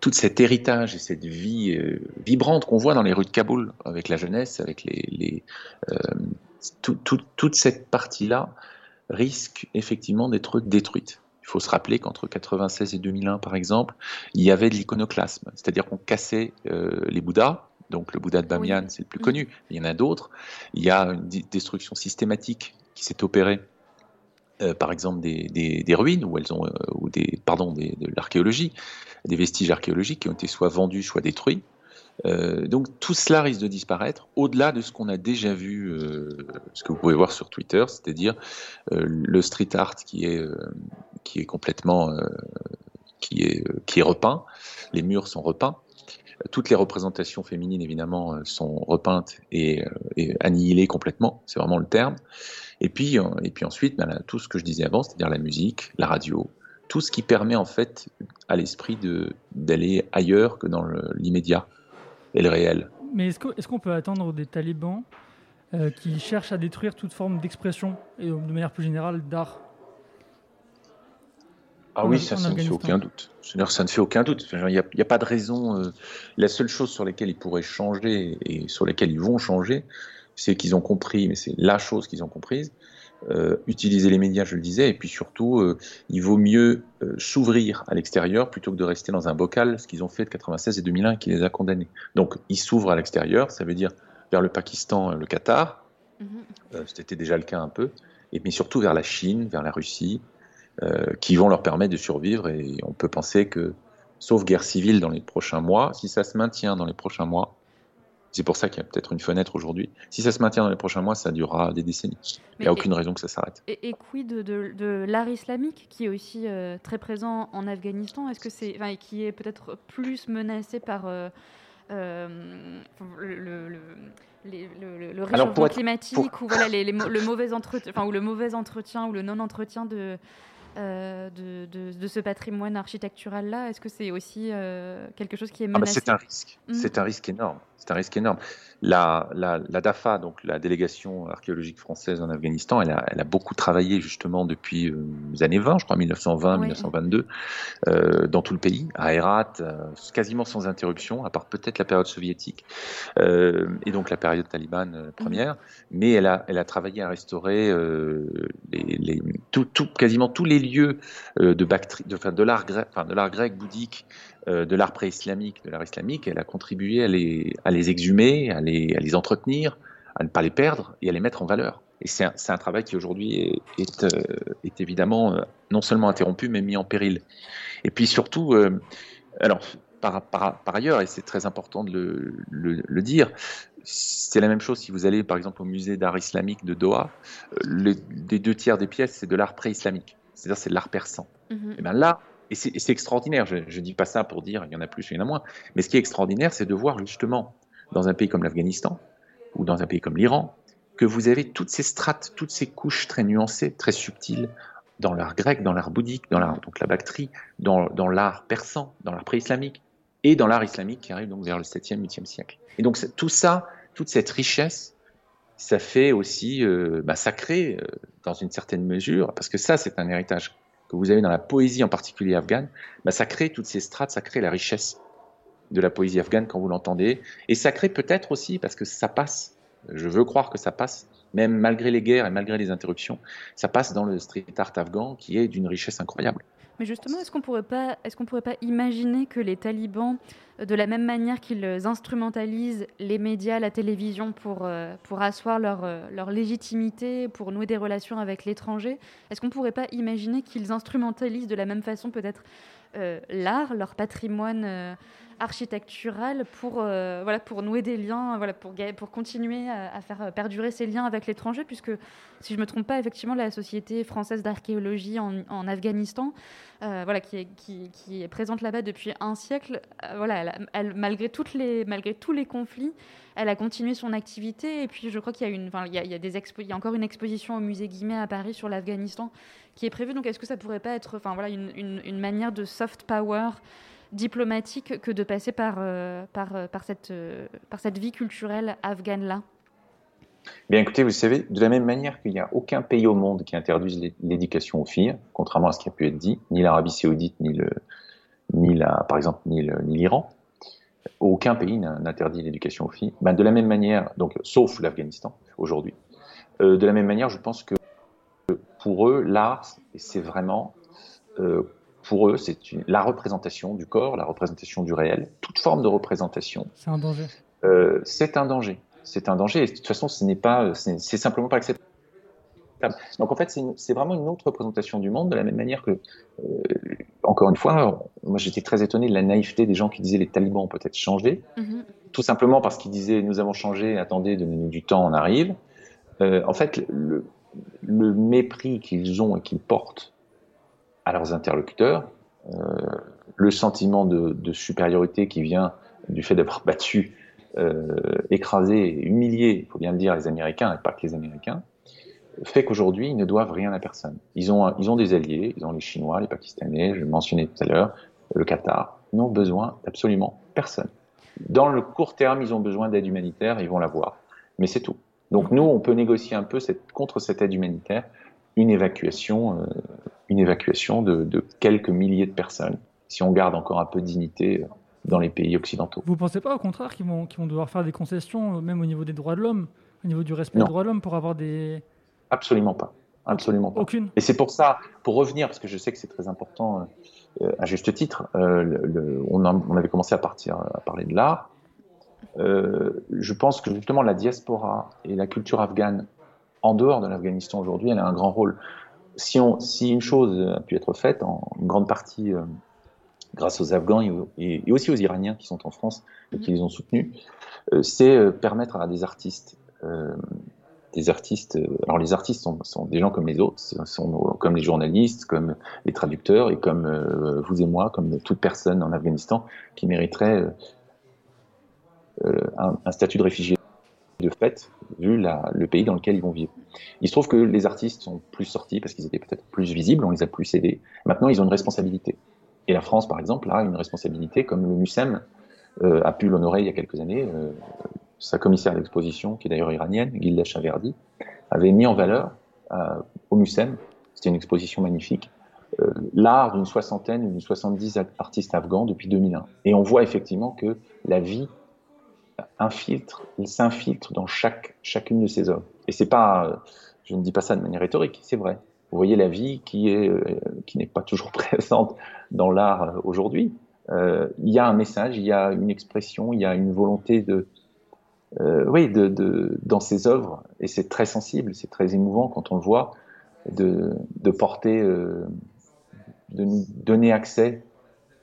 S6: tout cet héritage et cette vie euh, vibrante qu'on voit dans les rues de Kaboul, avec la jeunesse, avec les, les euh, tout, tout, toute cette partie-là risque effectivement d'être détruite. Il faut se rappeler qu'entre 96 et 2001, par exemple, il y avait de l'iconoclasme, c'est-à-dire qu'on cassait euh, les Bouddhas. Donc le Bouddha de Bamiyan, oui. c'est le plus connu. Il y en a d'autres. Il y a une destruction systématique qui s'est opérée euh, par exemple des, des, ruines où elles ont euh, ou des pardon de l'archéologie, des vestiges archéologiques qui ont été soit vendus soit détruits. Euh, donc tout cela risque de disparaître au-delà de ce qu'on a déjà vu, ce que vous pouvez voir sur Twitter, c'est-à-dire le street art qui est, qui est complètement qui est, qui est repeint, les murs sont repeints. Toutes les représentations féminines, évidemment, euh, sont repeintes et, euh, et annihilées complètement, c'est vraiment le terme. Et puis, euh, et puis ensuite, ben, tout ce que je disais avant, c'est-à-dire la musique, la radio, tout ce qui permet en fait à l'esprit d'aller ailleurs que dans l'immédiat et le réel.
S10: Mais est-ce qu'on peut attendre des talibans qui cherchent à détruire toute forme d'expression et de manière plus générale d'art?
S6: Ah oui, ça, ne fait aucun doute. Ça ne fait aucun doute. Il n'y a, pas de raison. euh, la seule chose sur laquelle ils pourraient changer et sur laquelle ils vont changer, c'est qu'ils ont compris, mais c'est la chose qu'ils ont comprise, euh, utiliser les médias, je le disais, et puis surtout, euh, il vaut mieux euh, s'ouvrir à l'extérieur plutôt que de rester dans un bocal, ce qu'ils ont fait de 96 et 2001 qui les a condamnés. Donc, ils s'ouvrent à l'extérieur, ça veut dire vers le Pakistan, le Qatar, euh, c'était déjà le cas un peu, et mais surtout vers la Chine, vers la Russie, qui vont leur permettre de survivre. Et on peut penser que, sauf guerre civile dans les prochains mois, si ça se maintient dans les prochains mois, c'est pour ça qu'il y a peut-être une fenêtre aujourd'hui. Si ça se maintient dans les prochains mois, ça durera des décennies. Il n'y a
S1: et-
S6: aucune raison que ça s'arrête.
S1: Et, et quid de, de- de l'art islamique qui est aussi euh, très présent en Afghanistan? Est-ce que c'est, enfin, qui est peut-être plus menacé par euh, euh, le, réchauffement
S6: être-
S1: climatique
S6: pour-
S1: ou voilà les, les mo- le mauvais entretien, enfin ou le mauvais entretien ou le non entretien de euh, de, de- de ce patrimoine architectural là Est-ce que c'est aussi euh, quelque chose qui est
S6: Ah bah,
S1: menacé?
S6: c'est un risque.
S1: Mhm.
S6: C'est un risque énorme. C'est un risque énorme. La, la, la DAFA, donc la délégation archéologique française en Afghanistan, elle a, elle a beaucoup travaillé justement depuis euh, les années 20, je crois 1920,
S1: Ouais.
S6: 1922, euh, dans tout le pays, à Herat, euh, quasiment sans interruption, à part peut-être la période soviétique euh, et donc la période talibane euh, première. Mais elle a, elle a travaillé à restaurer euh, les, les, tout, tout, quasiment tous les lieux euh, de, bactri- de, enfin, de l'art grec, enfin, bouddhique euh, de l'art pré-islamique, de l'art islamique, elle a contribué à les, à les exhumer, à les, à les entretenir, à ne pas les perdre et à les mettre en valeur. Et c'est un, c'est un travail qui aujourd'hui est, est, euh, est évidemment euh, non seulement interrompu, mais mis en péril. Et puis surtout, euh, alors par, par, par ailleurs, et c'est très important de le, le, le dire, c'est la même chose si vous allez par exemple au musée d'art islamique de Doha, euh, les, les deux tiers des pièces c'est de l'art pré-islamique, c'est-à-dire c'est de l'art persan.
S1: Mhm.
S6: Et bien là, et c'est extraordinaire, je ne dis pas ça pour dire il y en a plus, il y en a moins, mais ce qui est extraordinaire, c'est de voir justement dans un pays comme l'Afghanistan ou dans un pays comme l'Iran, que vous avez toutes ces strates, toutes ces couches très nuancées, très subtiles, dans l'art grec, dans l'art bouddhique, dans donc la bactrie, dans, dans l'art persan, dans l'art pré-islamique, et dans l'art islamique qui arrive donc vers le 7e, 8e siècle. Et donc tout ça, toute cette richesse, ça fait aussi euh, bah, euh, dans une certaine mesure, parce que ça c'est un héritage que vous avez dans la poésie en particulier afghane, bah, ça crée toutes ces strates, ça crée la richesse de la poésie afghane quand vous l'entendez, et ça crée peut-être aussi, parce que ça passe, je veux croire que ça passe, même malgré les guerres et malgré les interruptions, ça passe dans le street art afghan qui est d'une richesse incroyable.
S1: Mais justement, est-ce qu'on pourrait pas, est-ce qu'on pourrait pas imaginer que les talibans, euh, de la même manière qu'ils instrumentalisent les médias, la télévision pour euh, pour asseoir leur euh, leur légitimité, pour nouer des relations avec l'étranger, est-ce qu'on pourrait pas imaginer qu'ils instrumentalisent de la même façon peut-être l'art, leur patrimoine architectural pour euh, voilà pour nouer des liens, voilà pour pour continuer à, faire perdurer ces liens avec l'étranger, puisque si je me trompe pas, effectivement, la société française d'archéologie en, Afghanistan, euh, voilà, qui est, qui, est présente là-bas depuis un siècle, euh, voilà, elle, malgré, toutes les, malgré tous les conflits, elle a continué son activité. Et puis, je crois qu'il y a, y a, y a encore une exposition au musée Guimet à Paris sur l'Afghanistan qui est prévue. Donc, est-ce que ça pourrait pas être voilà, une, une manière de soft power diplomatique que de passer par, euh, euh, par, cette, euh, par cette vie culturelle afghane-là.
S6: Bien écoutez, vous savez, de la même manière qu'il n'y a aucun pays au monde qui interdise l'é- l'éducation aux filles, contrairement à ce qui a pu être dit, ni l'Arabie saoudite, ni, le, ni la, par exemple, ni l'Iran, aucun pays n'interdit l'éducation aux filles. Ben, de la même manière, donc, sauf l'Afghanistan aujourd'hui, de la même manière, je pense que pour eux, l'art, c'est vraiment, pour eux, c'est la représentation du corps, la représentation du réel, toute forme de représentation
S10: C'est un danger.
S6: euh, c'est un danger. C'est un danger. Et de toute façon, ce n'est pas, c'est simplement pas acceptable. Donc en fait, c'est vraiment une autre représentation du monde, de la même manière que, euh, encore une fois, moi j'étais très étonné de la naïveté des gens qui disaient les talibans ont peut-être changé,
S1: Mhm.
S6: tout simplement parce qu'ils disaient nous avons changé, attendez, donnez-nous du temps, on arrive. Euh, en fait, le, le mépris qu'ils ont et qu'ils portent à leurs interlocuteurs, euh, le sentiment de, supériorité qui vient du fait d'avoir battu, euh, écrasé, humilié, il faut bien le dire, les Américains, et pas que les Américains, fait qu'aujourd'hui, ils ne doivent rien à personne. Ils ont, ils ont des alliés, ils ont les Chinois, les Pakistanais, je le mentionnais tout à l'heure, le Qatar, ils n'ont besoin d'absolument personne. Dans le court terme, ils ont besoin d'aide humanitaire, ils vont l'avoir. Mais c'est tout. Donc nous, on peut négocier un peu contre cette aide humanitaire une évacuation, euh, une évacuation de, de quelques milliers de personnes, si on garde encore un peu de dignité euh, dans les pays occidentaux.
S10: Vous pensez pas au contraire qu'ils vont, qu'ils vont devoir faire des concessions, euh, même au niveau des droits de l'homme, au niveau du respect
S6: Non.
S10: des droits de l'homme, pour avoir des.
S6: Absolument pas. Absolument pas.
S10: Aucune.
S6: Et c'est pour ça, pour revenir, parce que je sais que c'est très important, euh, à juste titre, euh, le- le- on, avait commencé à, partir, à parler de l'art. Euh, je pense que justement la diaspora et la culture afghane en dehors de l'Afghanistan aujourd'hui, elle a un grand rôle. Si, on, si une chose a pu être faite, en grande partie euh, grâce aux Afghans et, aussi aux Iraniens qui sont en France et qui les ont soutenus, euh, c'est euh, permettre à des artistes, des artistes, alors les artistes sont, des gens comme les autres, sont comme les journalistes, comme les traducteurs et comme vous et moi, comme toute personne en Afghanistan qui mériterait un statut de réfugié de fait, vu le pays dans lequel ils vont vivre. Il se trouve que les artistes sont plus sortis parce qu'ils étaient peut-être plus visibles, on les a plus aidés. Maintenant, ils ont une responsabilité. Et la France, par exemple, a une responsabilité, comme le MUSEM euh, a pu l'honorer il y a quelques années. euh, sa commissaire d'exposition, qui est d'ailleurs iranienne, Gilda Chaverdi, avait mis en valeur euh, au MUSEM, c'était une exposition magnifique, l'art d'une soixantaine ou d'une soixante-dix artistes afghans depuis 2001. Et on voit effectivement que la vie il s'infiltre dans chaque, chacune de ces œuvres. Et c'est pas, je ne dis pas ça de manière rhétorique, c'est vrai. Vous voyez la vie qui est, euh, qui n'est pas toujours présente dans l'art euh, aujourd'hui. Euh, il y a un message, il y a une expression, il y a une volonté de, oui, de, de, dans ces œuvres, et c'est très sensible, c'est très émouvant quand on le voit, de, de porter, de nous donner accès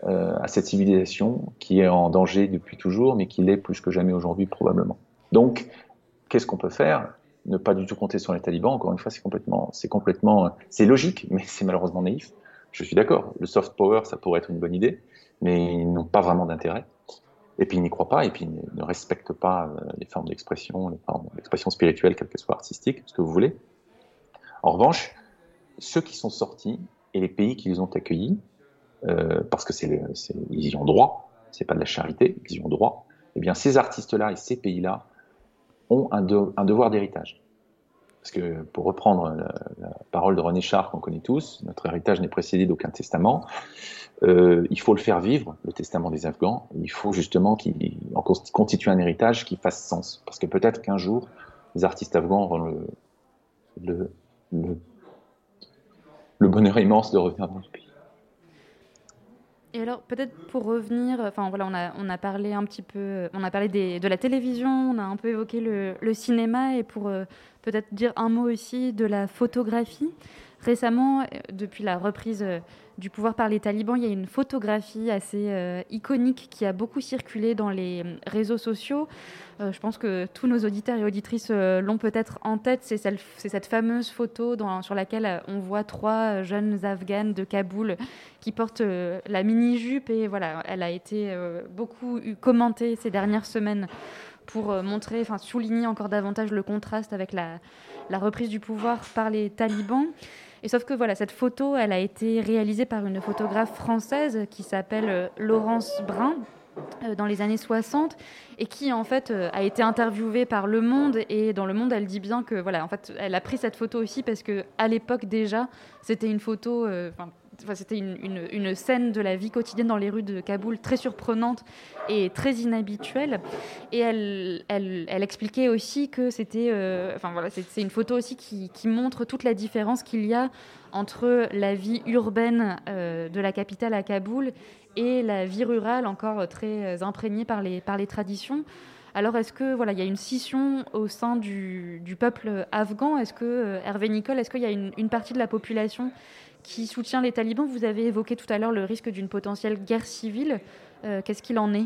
S6: euh, à cette civilisation qui est en danger depuis toujours, mais qui l'est plus que jamais aujourd'hui probablement. Donc, qu'est-ce qu'on peut faire? Ne pas du tout compter sur les talibans. Encore une fois, c'est complètement, c'est complètement, c'est logique, mais c'est malheureusement naïf. Je suis d'accord. Le soft power, ça pourrait être une bonne idée, mais ils n'ont pas vraiment d'intérêt. Et puis ils n'y croient pas, et puis ils ne respectent pas euh, les formes d'expression, les formes d'expression spirituelle, quelle qu'elle soit artistique, ce que vous voulez. En revanche, ceux qui sont sortis et les pays qui les ont accueillis, euh, parce que c'est, ils y ont droit, c'est pas de la charité, ils y ont droit. Eh bien, ces artistes-là et ces pays-là ont un, de- un devoir d'héritage. Parce que, pour reprendre la, parole de René Char qu'on connaît tous, notre héritage n'est précédé d'aucun testament. Euh, il faut le faire vivre, le testament des Afghans. Il faut justement qu'il constitue un héritage qui fasse sens. Parce que peut-être qu'un jour, les artistes afghans auront le bonheur immense de revenir dans le pays.
S1: Et alors, peut-être pour revenir, enfin voilà, on a, on a parlé un petit peu, on a parlé de la télévision, on a un peu évoqué le, le cinéma, et pour euh, peut-être dire un mot aussi de la photographie. Récemment, euh, depuis la reprise euh, du pouvoir par les talibans, il y a une photographie assez euh, iconique qui a beaucoup circulé dans les réseaux sociaux. Je pense que tous nos auditeurs et auditrices l'ont peut-être en tête. C'est cette fameuse photo sur laquelle on voit trois jeunes Afghanes de Kaboul qui portent la mini-jupe. Et voilà, elle a été beaucoup commentée ces dernières semaines pour montrer, enfin souligner encore davantage le contraste avec la reprise du pouvoir par les talibans. Et sauf que voilà, cette photo, elle a été réalisée par une photographe française qui s'appelle euh, Laurence Brun dans les années 60 et qui en fait euh, a été interviewée par Le Monde et dans Le Monde elle dit bien que voilà en fait elle a pris cette photo aussi parce que à l'époque déjà c'était une photo euh, enfin, c'était une, une- scène de la vie quotidienne dans les rues de Kaboul très surprenante et très inhabituelle. Et elle, elle, expliquait aussi que c'était euh, enfin voilà c'est une photo aussi qui, qui montre toute la différence qu'il y a entre la vie urbaine euh, de la capitale à Kaboul et la vie rurale encore très imprégnée par les, par les traditions. Alors est-ce que voilà, il y a une scission au sein du, du peuple afghan? Est-ce que euh, Hervé Nicole, est-ce qu'il y a une, une partie de la population qui soutient les talibans? Vous avez évoqué tout à l'heure le risque d'une potentielle guerre civile. Qu'est-ce qu'il en est?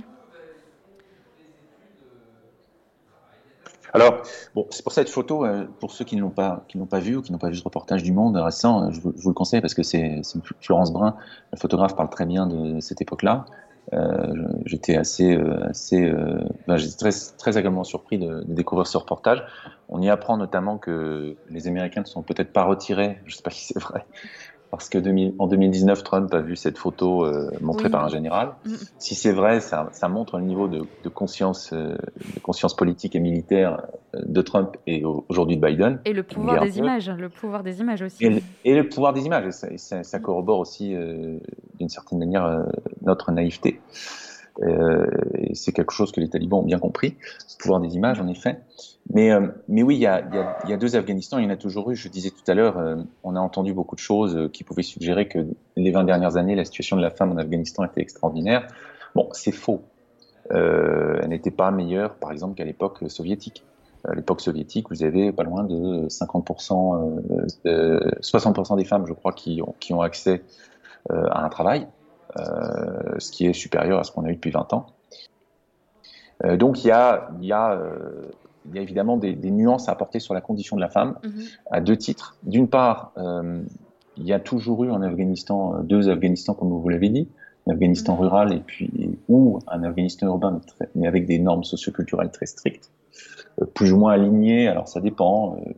S6: Alors, bon, c'est pour cette photo, euh, pour ceux qui ne l'ont pas, qui n'ont pas vu ou qui n'ont pas vu ce reportage du Monde récent, euh, je vous, je vous le conseille parce que c'est Florence Brun, la photographe, parle très bien de cette époque-là. Euh, j'étais assez, euh, assez, euh, ben, j'étais très, très agréablement surpris de, de, découvrir ce reportage. On y apprend notamment que les Américains ne sont peut-être pas retirés, je ne sais pas si c'est vrai, parce que 2000, en 2019, Trump a vu cette photo euh, montrée oui. par un général. Mm. Si c'est vrai, ça, ça, montre le niveau de, de conscience, euh, de conscience politique et militaire euh, de Trump et aujourd'hui de Biden.
S1: Et le pouvoir des images, le pouvoir des images aussi.
S6: Et le, et le pouvoir des images, ça, ça, ça corrobore aussi euh, d'une certaine manière notre naïveté. Euh, et c'est quelque chose que les talibans ont bien compris, le pouvoir des images en effet. Mais, euh, oui, il y, a, deux Afghanistans, il y en a toujours eu. Je disais tout à l'heure, euh, on a entendu beaucoup de choses qui pouvaient suggérer que les 20 dernières années, la situation de la femme en Afghanistan était extraordinaire. Bon, c'est faux. elle n'était pas meilleure, par exemple, qu'à l'époque soviétique. À l'époque soviétique, vous avez pas loin de 50%, de 60% des femmes, je crois, qui ont accès à un travail. Euh, ce qui est supérieur à ce qu'on a eu depuis 20 ans. Euh, donc il y a, y a euh, il y a évidemment des, des, nuances à apporter sur la condition de la femme mm -hmm. à deux titres. D'une part, euh, il y a toujours eu en Afghanistan deux Afghanistans, comme vous l'avez dit, un Afghanistan -hmm. rural et puis ou un Afghanistan urbain, mais, très, mais avec des normes socioculturelles très strictes, euh, plus ou moins alignées. Alors ça dépend, euh,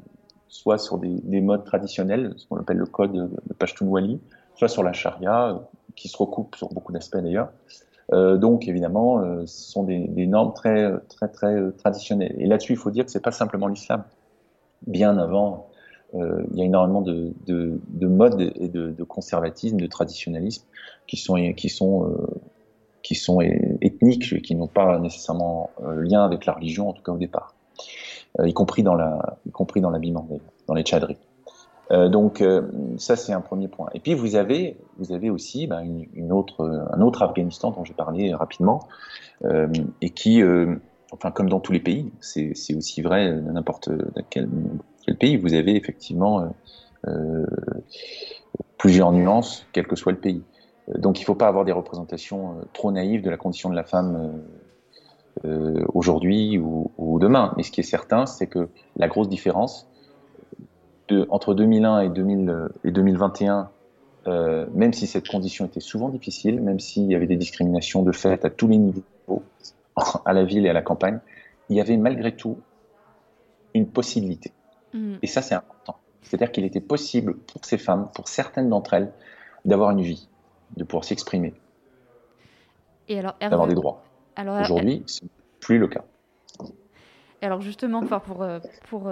S6: soit sur des, des, modes traditionnels, ce qu'on appelle le code de Pashtunwali, soit sur la charia, qui se recoupent sur beaucoup d'aspects d'ailleurs. Euh, donc évidemment, euh, ce sont des, normes très très très euh, traditionnelles. Et là-dessus, il faut dire que c'est pas simplement l'islam. Bien avant, il y a énormément de, de, de modes et de, conservatisme, de traditionnalisme qui sont qui sont ethniques, qui n'ont pas nécessairement lien avec la religion, en tout cas au départ, y compris dans la y compris dans l'habillement, dans les tchadris. Euh, donc euh, ça c'est un premier point. Et puis vous avez vous avez aussi ben, une, autre un autre Afghanistan dont j'ai parlé rapidement euh, et qui enfin comme dans tous les pays c'est aussi vrai n'importe quel, pays vous avez effectivement plusieurs nuances quel que soit le pays. Donc il ne faut pas avoir des représentations trop naïves de la condition de la femme aujourd'hui ou, ou demain. Mais ce qui est certain c'est que la grosse différence de, entre 2001 et, 2000, et 2021, euh, même si cette condition était souvent difficile, même s'il y avait des discriminations de fait à tous les niveaux, à la ville et à la campagne, il y avait malgré tout une possibilité. Mmh. Et ça, c'est important. C'est-à-dire qu'il était possible pour ces femmes, pour certaines d'entre elles, d'avoir une vie, de pouvoir s'exprimer, d'avoir des droits. Aujourd'hui, ce n'est plus le cas.
S1: Alors justement, pour, pour,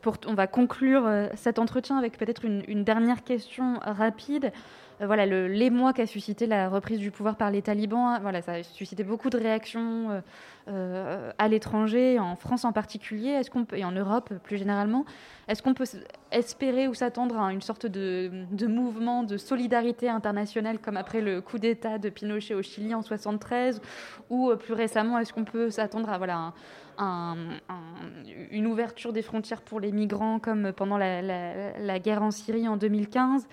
S1: pour, on va conclure euh, cet entretien avec peut-être une, dernière question rapide. Euh, voilà, l'émoi qu'a suscité la reprise du pouvoir par les talibans, voilà, ça a suscité beaucoup de réactions euh, euh, à l'étranger, en France en particulier, est-ce qu'on et en Europe plus généralement. Est-ce qu'on peut espérer ou s'attendre à une sorte de, mouvement de solidarité internationale comme après le coup d'État de Pinochet au Chili en 73 ou plus récemment, est-ce qu'on peut s'attendre à voilà, un, un, une ouverture des frontières pour les migrants comme pendant la, guerre en Syrie en 2015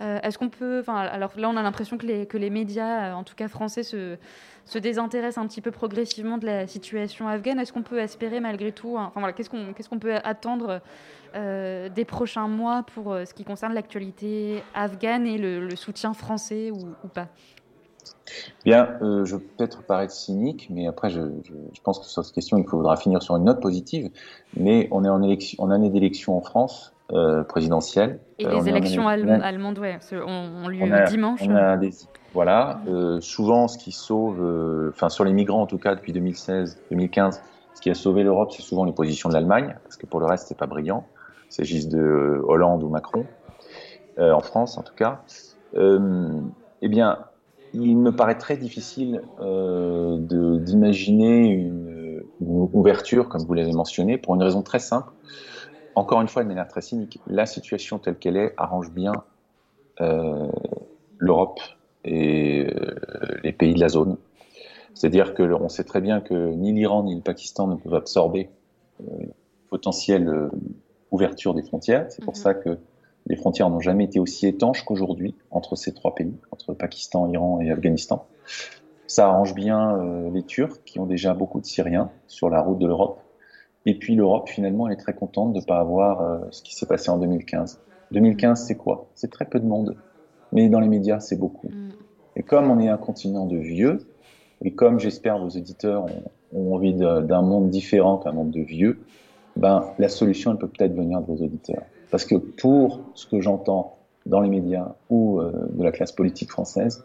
S1: euh, Est-ce qu'on peut, alors là, on a l'impression que les, que les médias, en tout cas français, se, se désintéressent un petit peu progressivement de la situation afghane. Est-ce qu'on peut espérer malgré tout, enfin voilà, qu'est-ce qu'on qu'est-ce qu'on peut attendre euh, des prochains mois pour euh, ce qui concerne l'actualité afghane et le, soutien français ou pas?
S6: Bien, euh, je peux peut-être paraître cynique, mais après, je, je, je, pense que sur cette question, il faudra finir sur une note positive. Mais on est en, élection, en année d'élection en France euh, présidentielle.
S1: Et les
S6: euh,
S1: élections allemandes, allemandes, ouais, ont, ont lieu
S6: on a,
S1: dimanche.
S6: On a des, voilà, euh, souvent, ce qui sauve, enfin sur les migrants en tout cas depuis 2016-2015, ce qui a sauvé l'Europe, c'est souvent les positions de l'Allemagne, parce que pour le reste, c'est pas brillant. Il s'agisse de Hollande ou Macron, en France en tout cas. eh bien, il me paraît très difficile euh, d'imaginer une, une, ouverture, comme vous l'avez mentionné, pour une raison très simple. Encore une fois, de manière très cynique, la situation telle qu'elle est arrange bien euh, l'Europe et euh, les pays de la zone. C'est-à-dire que on sait très bien que ni l'Iran ni le Pakistan ne peuvent absorber potentielle ouverture des frontières. C'est pour -hmm. ça que Les frontières n'ont jamais été aussi étanches qu'aujourd'hui entre ces trois pays, entre Pakistan, Iran et Afghanistan. Ça arrange bien euh, les Turcs qui ont déjà beaucoup de Syriens sur la route de l'Europe. Et puis l'Europe, finalement, elle est très contente de ne pas avoir euh, ce qui s'est passé en 2015. 2015, c'est quoi? C'est très peu de monde. Mais dans les médias, c'est beaucoup. Et comme on est un continent de vieux, et comme j'espère vos auditeurs ont, ont envie d'un monde différent qu'un monde de vieux, ben, la solution, elle peut peut-être venir de vos auditeurs. Parce que pour ce que j'entends dans les médias ou euh, de la classe politique française,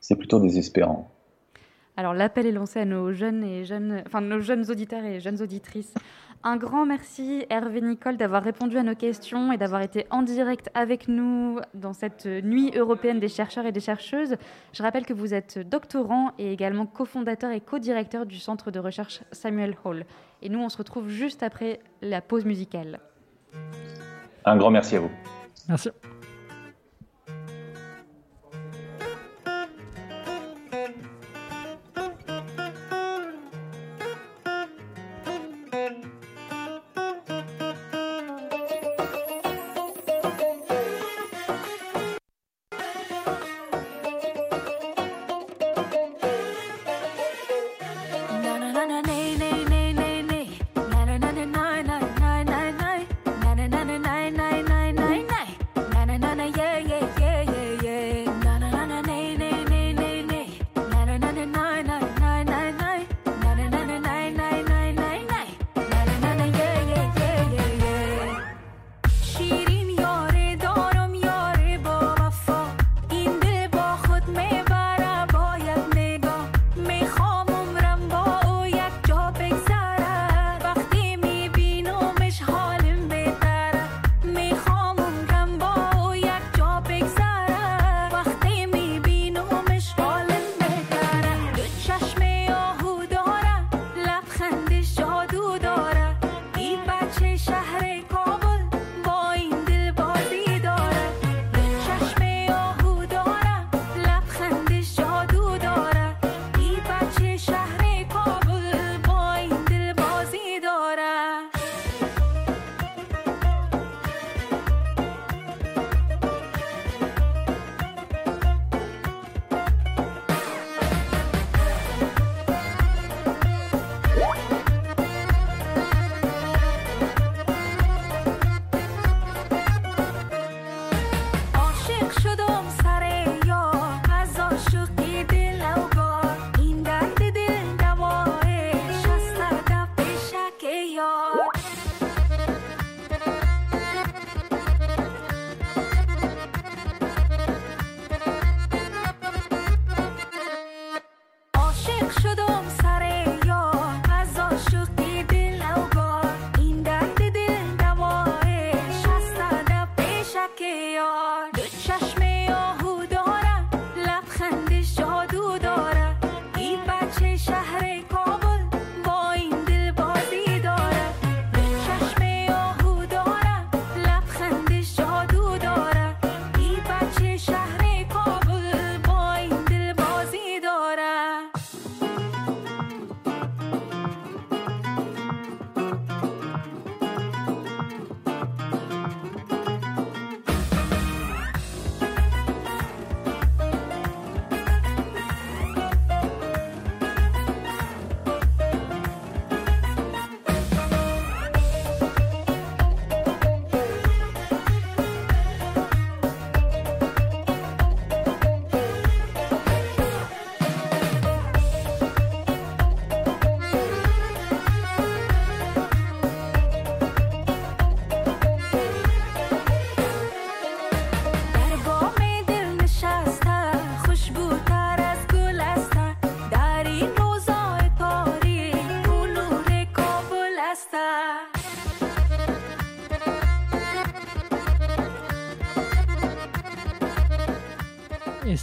S6: c'est plutôt désespérant.
S1: Alors l'appel est lancé à nos jeunes et jeunes, enfin nos jeunes auditeurs et jeunes auditrices. Un grand merci Hervé Nicole d'avoir répondu à nos questions et d'avoir été en direct avec nous dans cette nuit européenne des chercheurs et des chercheuses. Je rappelle que vous êtes doctorant et également cofondateur et co-directeur du centre de recherche Samuel Hall. Et nous, on se retrouve juste après la pause musicale.
S6: Un grand merci à vous.
S12: Merci.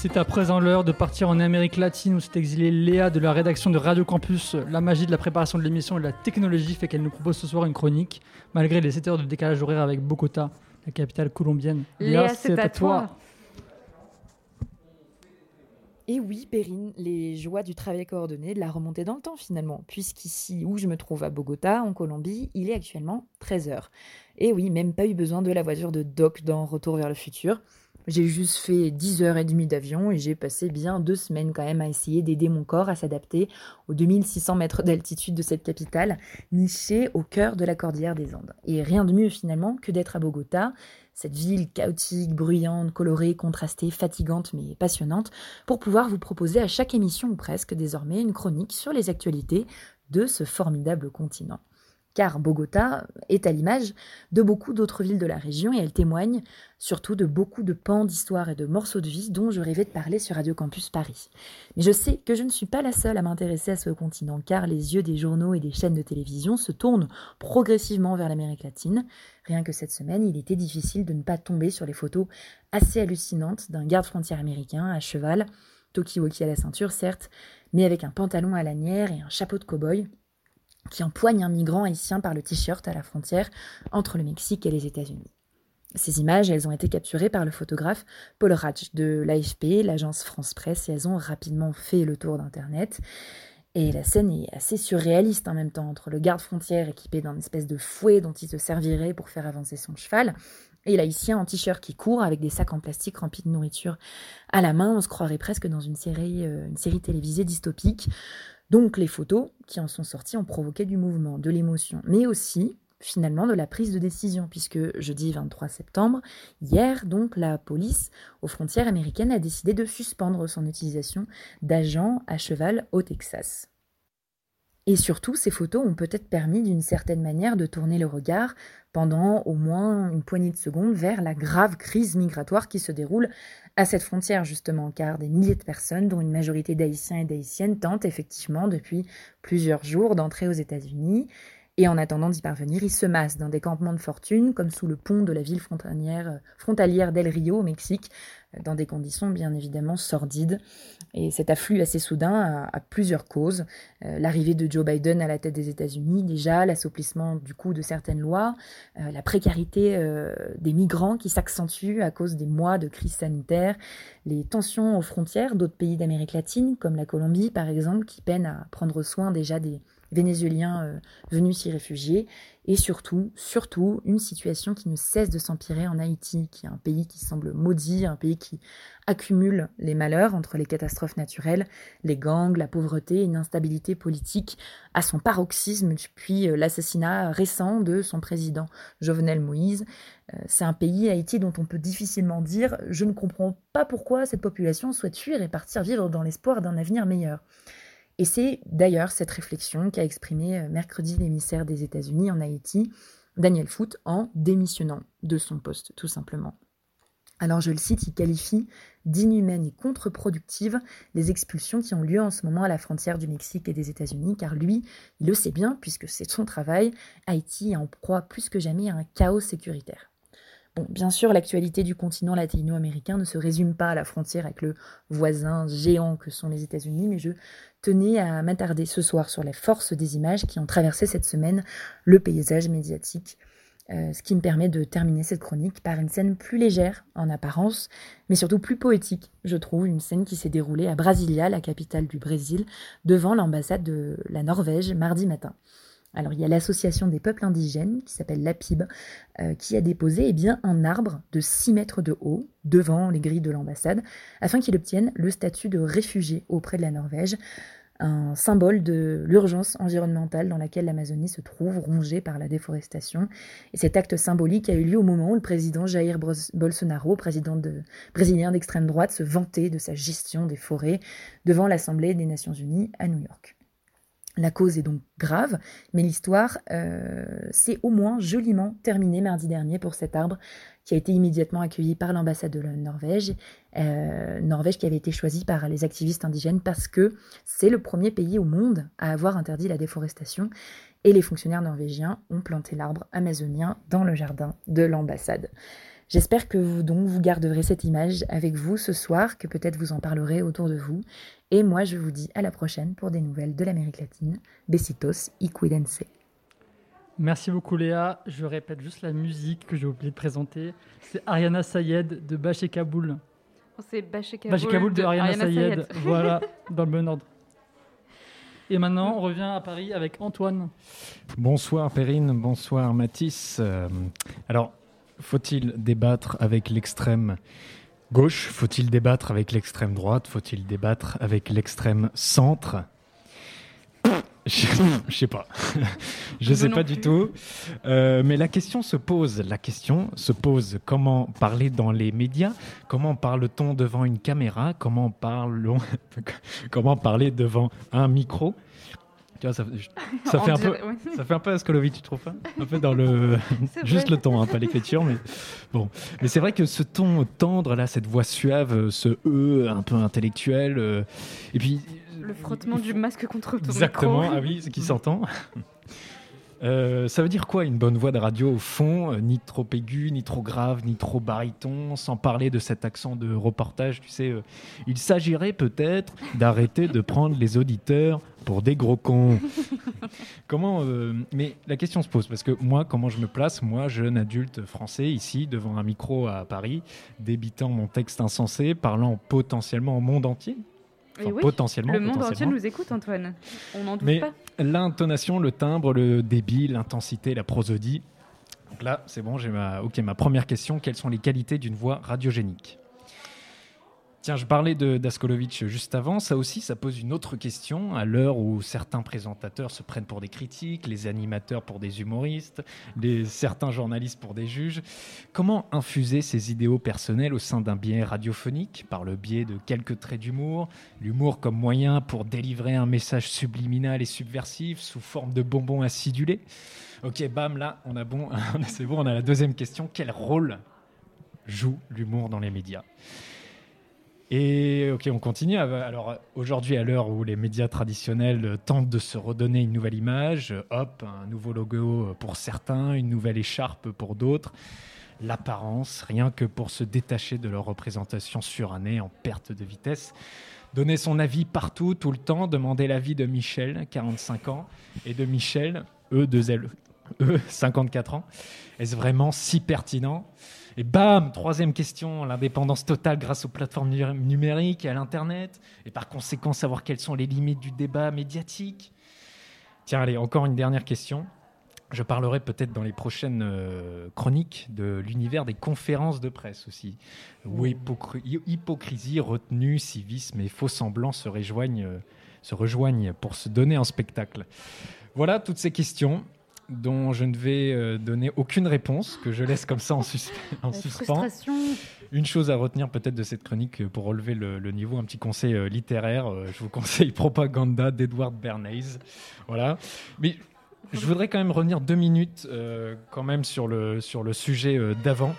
S12: C'est à présent l'heure de partir en Amérique latine où s'est exilée Léa de la rédaction de Radio Campus. La magie de la préparation de l'émission et de la technologie fait qu'elle nous propose ce soir une chronique, malgré les 7 heures de décalage horaire avec Bogota, la capitale colombienne.
S1: Léa, c'est à toi.
S13: Et oui, Perrine, les joies du travail coordonné, de la remontée dans le temps finalement, puisqu'ici où je me trouve à Bogota, en Colombie, il est actuellement 13h. Et oui, même pas eu besoin de la voiture de Doc dans Retour vers le futur. J'ai juste fait 10h30 d'avion et j'ai passé bien deux semaines quand même à essayer d'aider mon corps à s'adapter aux 2600 mètres d'altitude de cette capitale, nichée au cœur de la cordillère des Andes. Et rien de mieux finalement que d'être à Bogota, cette ville chaotique, bruyante, colorée, contrastée, fatigante mais passionnante, pour pouvoir vous proposer à chaque émission ou presque désormais une chronique sur les actualités de ce formidable continent car Bogota est à l'image de beaucoup d'autres villes de la région et elle témoigne surtout de beaucoup de pans d'histoire et de morceaux de vie dont je rêvais de parler sur Radio Campus Paris. Mais je sais que je ne suis pas la seule à m'intéresser à ce continent car les yeux des journaux et des chaînes de télévision se tournent progressivement vers l'Amérique latine. Rien que cette semaine, il était difficile de ne pas tomber sur les photos assez hallucinantes d'un garde-frontière américain à cheval, Tokiwoki à la ceinture certes, mais avec un pantalon à lanière et un chapeau de cow-boy qui empoigne un migrant haïtien par le t-shirt à la frontière entre le Mexique et les États-Unis. Ces images, elles ont été capturées par le photographe Paul Ratch de l'AFP, l'agence France Presse, et elles ont rapidement fait le tour d'Internet. Et la scène est assez surréaliste en même temps, entre le garde-frontière équipé d'un espèce de fouet dont il se servirait pour faire avancer son cheval, et l'haïtien en t-shirt qui court avec des sacs en plastique remplis de nourriture à la main. On se croirait presque dans une série, euh, une série télévisée dystopique. Donc les photos qui en sont sorties ont provoqué du mouvement, de l'émotion, mais aussi finalement de la prise de décision, puisque jeudi 23 septembre, hier donc, la police aux frontières américaines a décidé de suspendre son utilisation d'agents à cheval au Texas. Et surtout, ces photos ont peut-être permis d'une certaine manière de tourner le regard pendant au moins une poignée de secondes vers la grave crise migratoire qui se déroule à cette frontière justement, car des milliers de personnes, dont une majorité d'Haïtiens et d'Haïtiennes, tentent effectivement depuis plusieurs jours d'entrer aux États-Unis. Et en attendant d'y parvenir, ils se massent dans des campements de fortune, comme sous le pont de la ville frontalière, frontalière d'El Rio au Mexique, dans des conditions bien évidemment sordides. Et cet afflux assez soudain a, plusieurs causes. Euh, l'arrivée de Joe Biden à la tête des États-Unis, déjà, l'assouplissement du coup de certaines lois, euh, la précarité euh, des migrants qui s'accentue à cause des mois de crise sanitaire, les tensions aux frontières d'autres pays d'Amérique latine, comme la Colombie par exemple, qui peinent à prendre soin déjà des vénézuéliens venus s'y réfugier, et surtout, surtout, une situation qui ne cesse de s'empirer en Haïti, qui est un pays qui semble maudit, un pays qui accumule les malheurs entre les catastrophes naturelles, les gangs, la pauvreté et une instabilité politique à son paroxysme depuis euh, l'assassinat récent de son président Jovenel Moïse. Euh, c'est un pays, Haïti, dont on peut difficilement dire je ne comprends pas pourquoi cette population souhaite fuir et partir vivre dans l'espoir d'un avenir meilleur. Et c'est d'ailleurs cette réflexion qu'a exprimé euh, mercredi l'émissaire des États-Unis en Haïti, Daniel Foote, en démissionnant de son poste, tout simplement. Alors je le cite, il qualifie d'inhumaines et contre-productives les expulsions qui ont lieu en ce moment à la frontière du Mexique et des États-Unis, car lui, il le sait bien, puisque c'est son travail, Haïti est en proie plus que jamais à un chaos sécuritaire. Bien sûr, l'actualité du continent latino-américain ne se résume pas à la frontière avec le voisin géant que sont les États-Unis, mais je tenais à m'attarder ce soir sur les forces des images qui ont traversé cette semaine le paysage médiatique. Euh, ce qui me permet de terminer cette chronique par une scène plus légère en apparence, mais surtout plus poétique, je trouve, une scène qui s'est déroulée à Brasilia, la capitale du Brésil, devant l'ambassade de la Norvège mardi matin. Alors il y a l'association des peuples indigènes qui s'appelle l'APIB euh, qui a déposé eh un arbre de 6 mètres de haut devant les grilles de l'ambassade afin qu'il obtienne le statut de réfugié auprès de la Norvège, un symbole de l'urgence environnementale dans laquelle l'Amazonie se trouve rongée par la déforestation. Et cet acte symbolique a eu lieu au moment où le président Jair Bolsonaro, président de, brésilien d'extrême droite, se vantait de sa gestion des forêts devant l'Assemblée des Nations Unies à New York. La cause est donc grave, mais l'histoire euh, s'est au moins joliment terminée mardi dernier pour cet arbre qui a été immédiatement accueilli par l'ambassade de la Norvège, euh, Norvège qui avait été choisie par les activistes indigènes parce que c'est le premier pays au monde à avoir interdit la déforestation et les fonctionnaires norvégiens ont planté l'arbre amazonien dans le jardin de l'ambassade. J'espère que vous donc vous garderez cette image avec vous ce soir, que peut-être vous en parlerez autour de vous. Et moi, je vous dis à la prochaine pour des nouvelles de l'Amérique latine. Besitos y cuídense.
S10: Merci beaucoup Léa. Je répète juste la musique que j'ai oublié de présenter. C'est Ariana Sayed de Baché Kaboul.
S1: C'est Baché Kaboul,
S10: Baché Kaboul de Ariana
S1: Ariana
S10: Sayed.
S1: Sayed.
S10: voilà, dans le bon ordre. Et maintenant, on revient à Paris avec Antoine.
S14: Bonsoir Perrine, bonsoir Mathis. Euh, alors, faut-il débattre avec l'extrême gauche? Faut-il débattre avec l'extrême droite? Faut-il débattre avec l'extrême centre? Je, je sais pas. je
S15: Je
S14: sais pas du tout. Euh, mais la question se pose. La question se pose. Comment parler dans les médias? Comment parle-t-on devant une caméra? Comment parlons Comment parler devant un micro? Tu vois, ça, fait un
S1: dirait-
S14: peu,
S1: oui.
S14: ça fait un peu Ascolovic, tu trouves pas? Un peu dans le, juste
S1: vrai.
S14: le ton, hein, pas l'écriture, mais bon. Mais c'est vrai que ce ton tendre là, cette voix suave, ce e un peu intellectuel, euh, et puis
S1: Le frottement du masque contre ton
S14: Exactement,
S1: micro.
S14: ah oui, ce qui s'entend. Euh, ça veut dire quoi une bonne voix de radio au fond Euh, Ni trop aiguë, ni trop grave, ni trop baryton, sans parler de cet accent de reportage, tu sais. euh, il s'agirait peut-être d'arrêter de prendre les auditeurs pour des gros cons. comment euh, Mais la question se pose parce que moi, comment je me place, moi, jeune adulte français, ici, devant un micro à Paris, débitant mon texte insensé, parlant potentiellement au monde entier?
S1: Et
S14: Enfin,
S1: oui,
S14: potentiellement,
S1: Le monde entier nous écoute, Antoine. On n'en doute
S14: Mais
S1: pas.
S14: l'intonation, le timbre, le débit, l'intensité, la prosodie. Donc là, c'est bon, j'ai ma, ok, ma première question. Quelles sont les qualités d'une voix radiogénique? Tiens, je parlais de d'Askolovitch juste avant. Ça aussi, ça pose une autre question. À l'heure où certains présentateurs se prennent pour des critiques, les animateurs pour des humoristes, les, certains journalistes pour des juges, comment infuser ces idéaux personnels au sein d'un biais radiophonique par le biais de quelques traits d'humour, l'humour comme moyen pour délivrer un message subliminal et subversif sous forme de bonbons acidulés? Ok, bam, là, on a bon, c'est bon, on a la deuxième question. Quel rôle joue l'humour dans les médias? Et ok, on continue. Alors aujourd'hui, à l'heure où les médias traditionnels tentent de se redonner une nouvelle image, hop, un nouveau logo pour certains, une nouvelle écharpe pour d'autres. L'apparence, rien que pour se détacher de leur représentation surannée en perte de vitesse. Donner son avis partout, tout le temps, demander l'avis de Michel, 45 ans, et de Michel, eux, deux L, eux, 54 ans. Est-ce vraiment si pertinent? Et bam, troisième question, l'indépendance totale grâce aux plateformes nu- numériques et à l'Internet, et par conséquent savoir quelles sont les limites du débat médiatique. Tiens, allez, encore une dernière question. Je parlerai peut-être dans les prochaines euh, chroniques de l'univers des conférences de presse aussi, où hypocr- hy- hypocrisie, retenue, civisme et faux semblants se rejoignent, euh, se rejoignent pour se donner en spectacle. Voilà toutes ces questions dont je ne vais euh, donner aucune réponse, que je laisse comme ça en, sus- en
S1: La
S14: suspens. Une chose à retenir peut-être de cette chronique euh, pour relever le, le niveau, un petit conseil euh, littéraire. euh, je vous conseille Propaganda d'Edward Bernays. Voilà. Mais je voudrais quand même revenir deux minutes euh, quand même sur le, sur le sujet d'avant.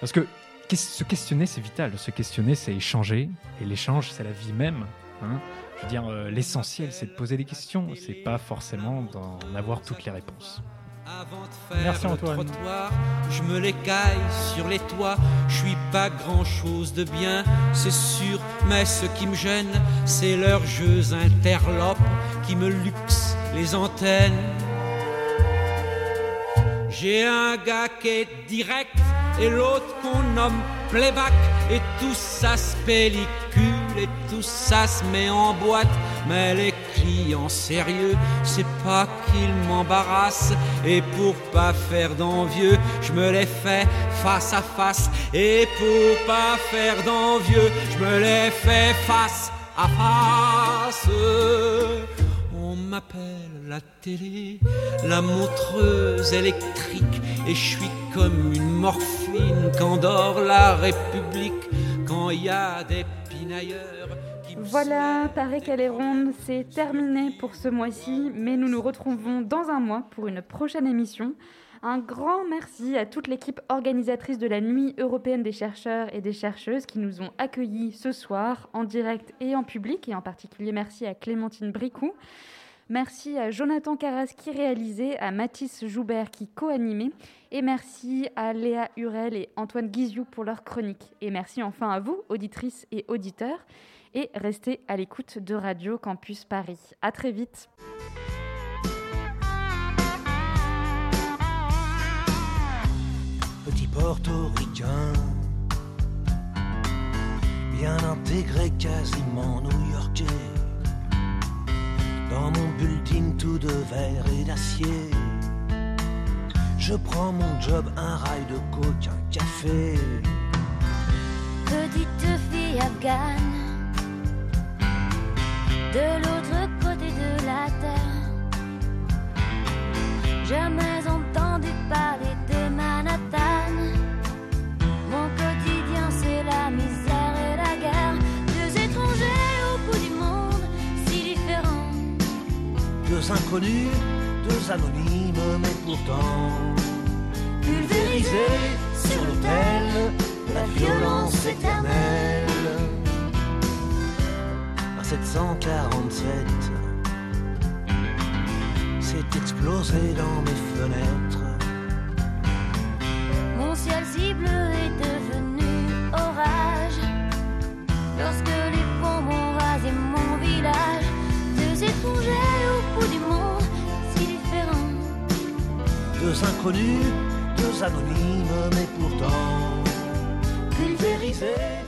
S14: Parce que se questionner, c'est vital. Se questionner, c'est échanger. Et l'échange, c'est la vie même. hein. Je veux dire, euh, l'essentiel, c'est de poser des questions. C'est pas forcément d'en avoir toutes les réponses.
S15: Avant de faire
S14: Merci,
S15: le
S14: Antoine.
S15: trottoir, je me les caille sur les toits. Je suis pas grand chose de bien, c'est sûr, mais ce qui me gêne, c'est leurs jeux interlopes qui me luxent les antennes. J'ai un gars qui est direct et l'autre qu'on nomme playback et tout ça se pellicule et tout ça se met en boîte. Mais les clients sérieux, c'est pas qu'ils m'embarrassent et pour pas faire d'envieux, je me les fais face à face et pour pas faire d'envieux, je me les fais face à face. On m'appelle la télé, la montreuse électrique, et je suis comme une morphine qu'endort la République quand il y a des
S1: Voilà, paraît qu'elle est ronde, c'est terminé pour ce mois-ci, mais nous nous retrouvons dans un mois pour une prochaine émission. Un grand merci à toute l'équipe organisatrice de la Nuit européenne des chercheurs et des chercheuses qui nous ont accueillis ce soir en direct et en public, et en particulier merci à Clémentine Bricou. Merci à Jonathan Carras qui réalisait, à Mathis Joubert qui co-animait, et merci à Léa Hurel et Antoine Guizou pour leur chronique. Et merci enfin à vous, auditrices et auditeurs, et restez à l'écoute de Radio Campus Paris. À très vite.
S16: petit portoricain. bien intégré, quasiment new-yorkais. Dans mon building tout de verre et d'acier. Je prends mon job, un rail de coke, un café.
S17: Petite fille afghane, de l'autre côté de la terre. Jamais entendu parler de Deux
S16: inconnus, deux anonymes, mais pourtant pulvérisés sur l'autel de la violence éternelle. À 747, c'est explosé dans mes fenêtres. Deux inconnus, deux anonymes, mais pourtant pulvérisés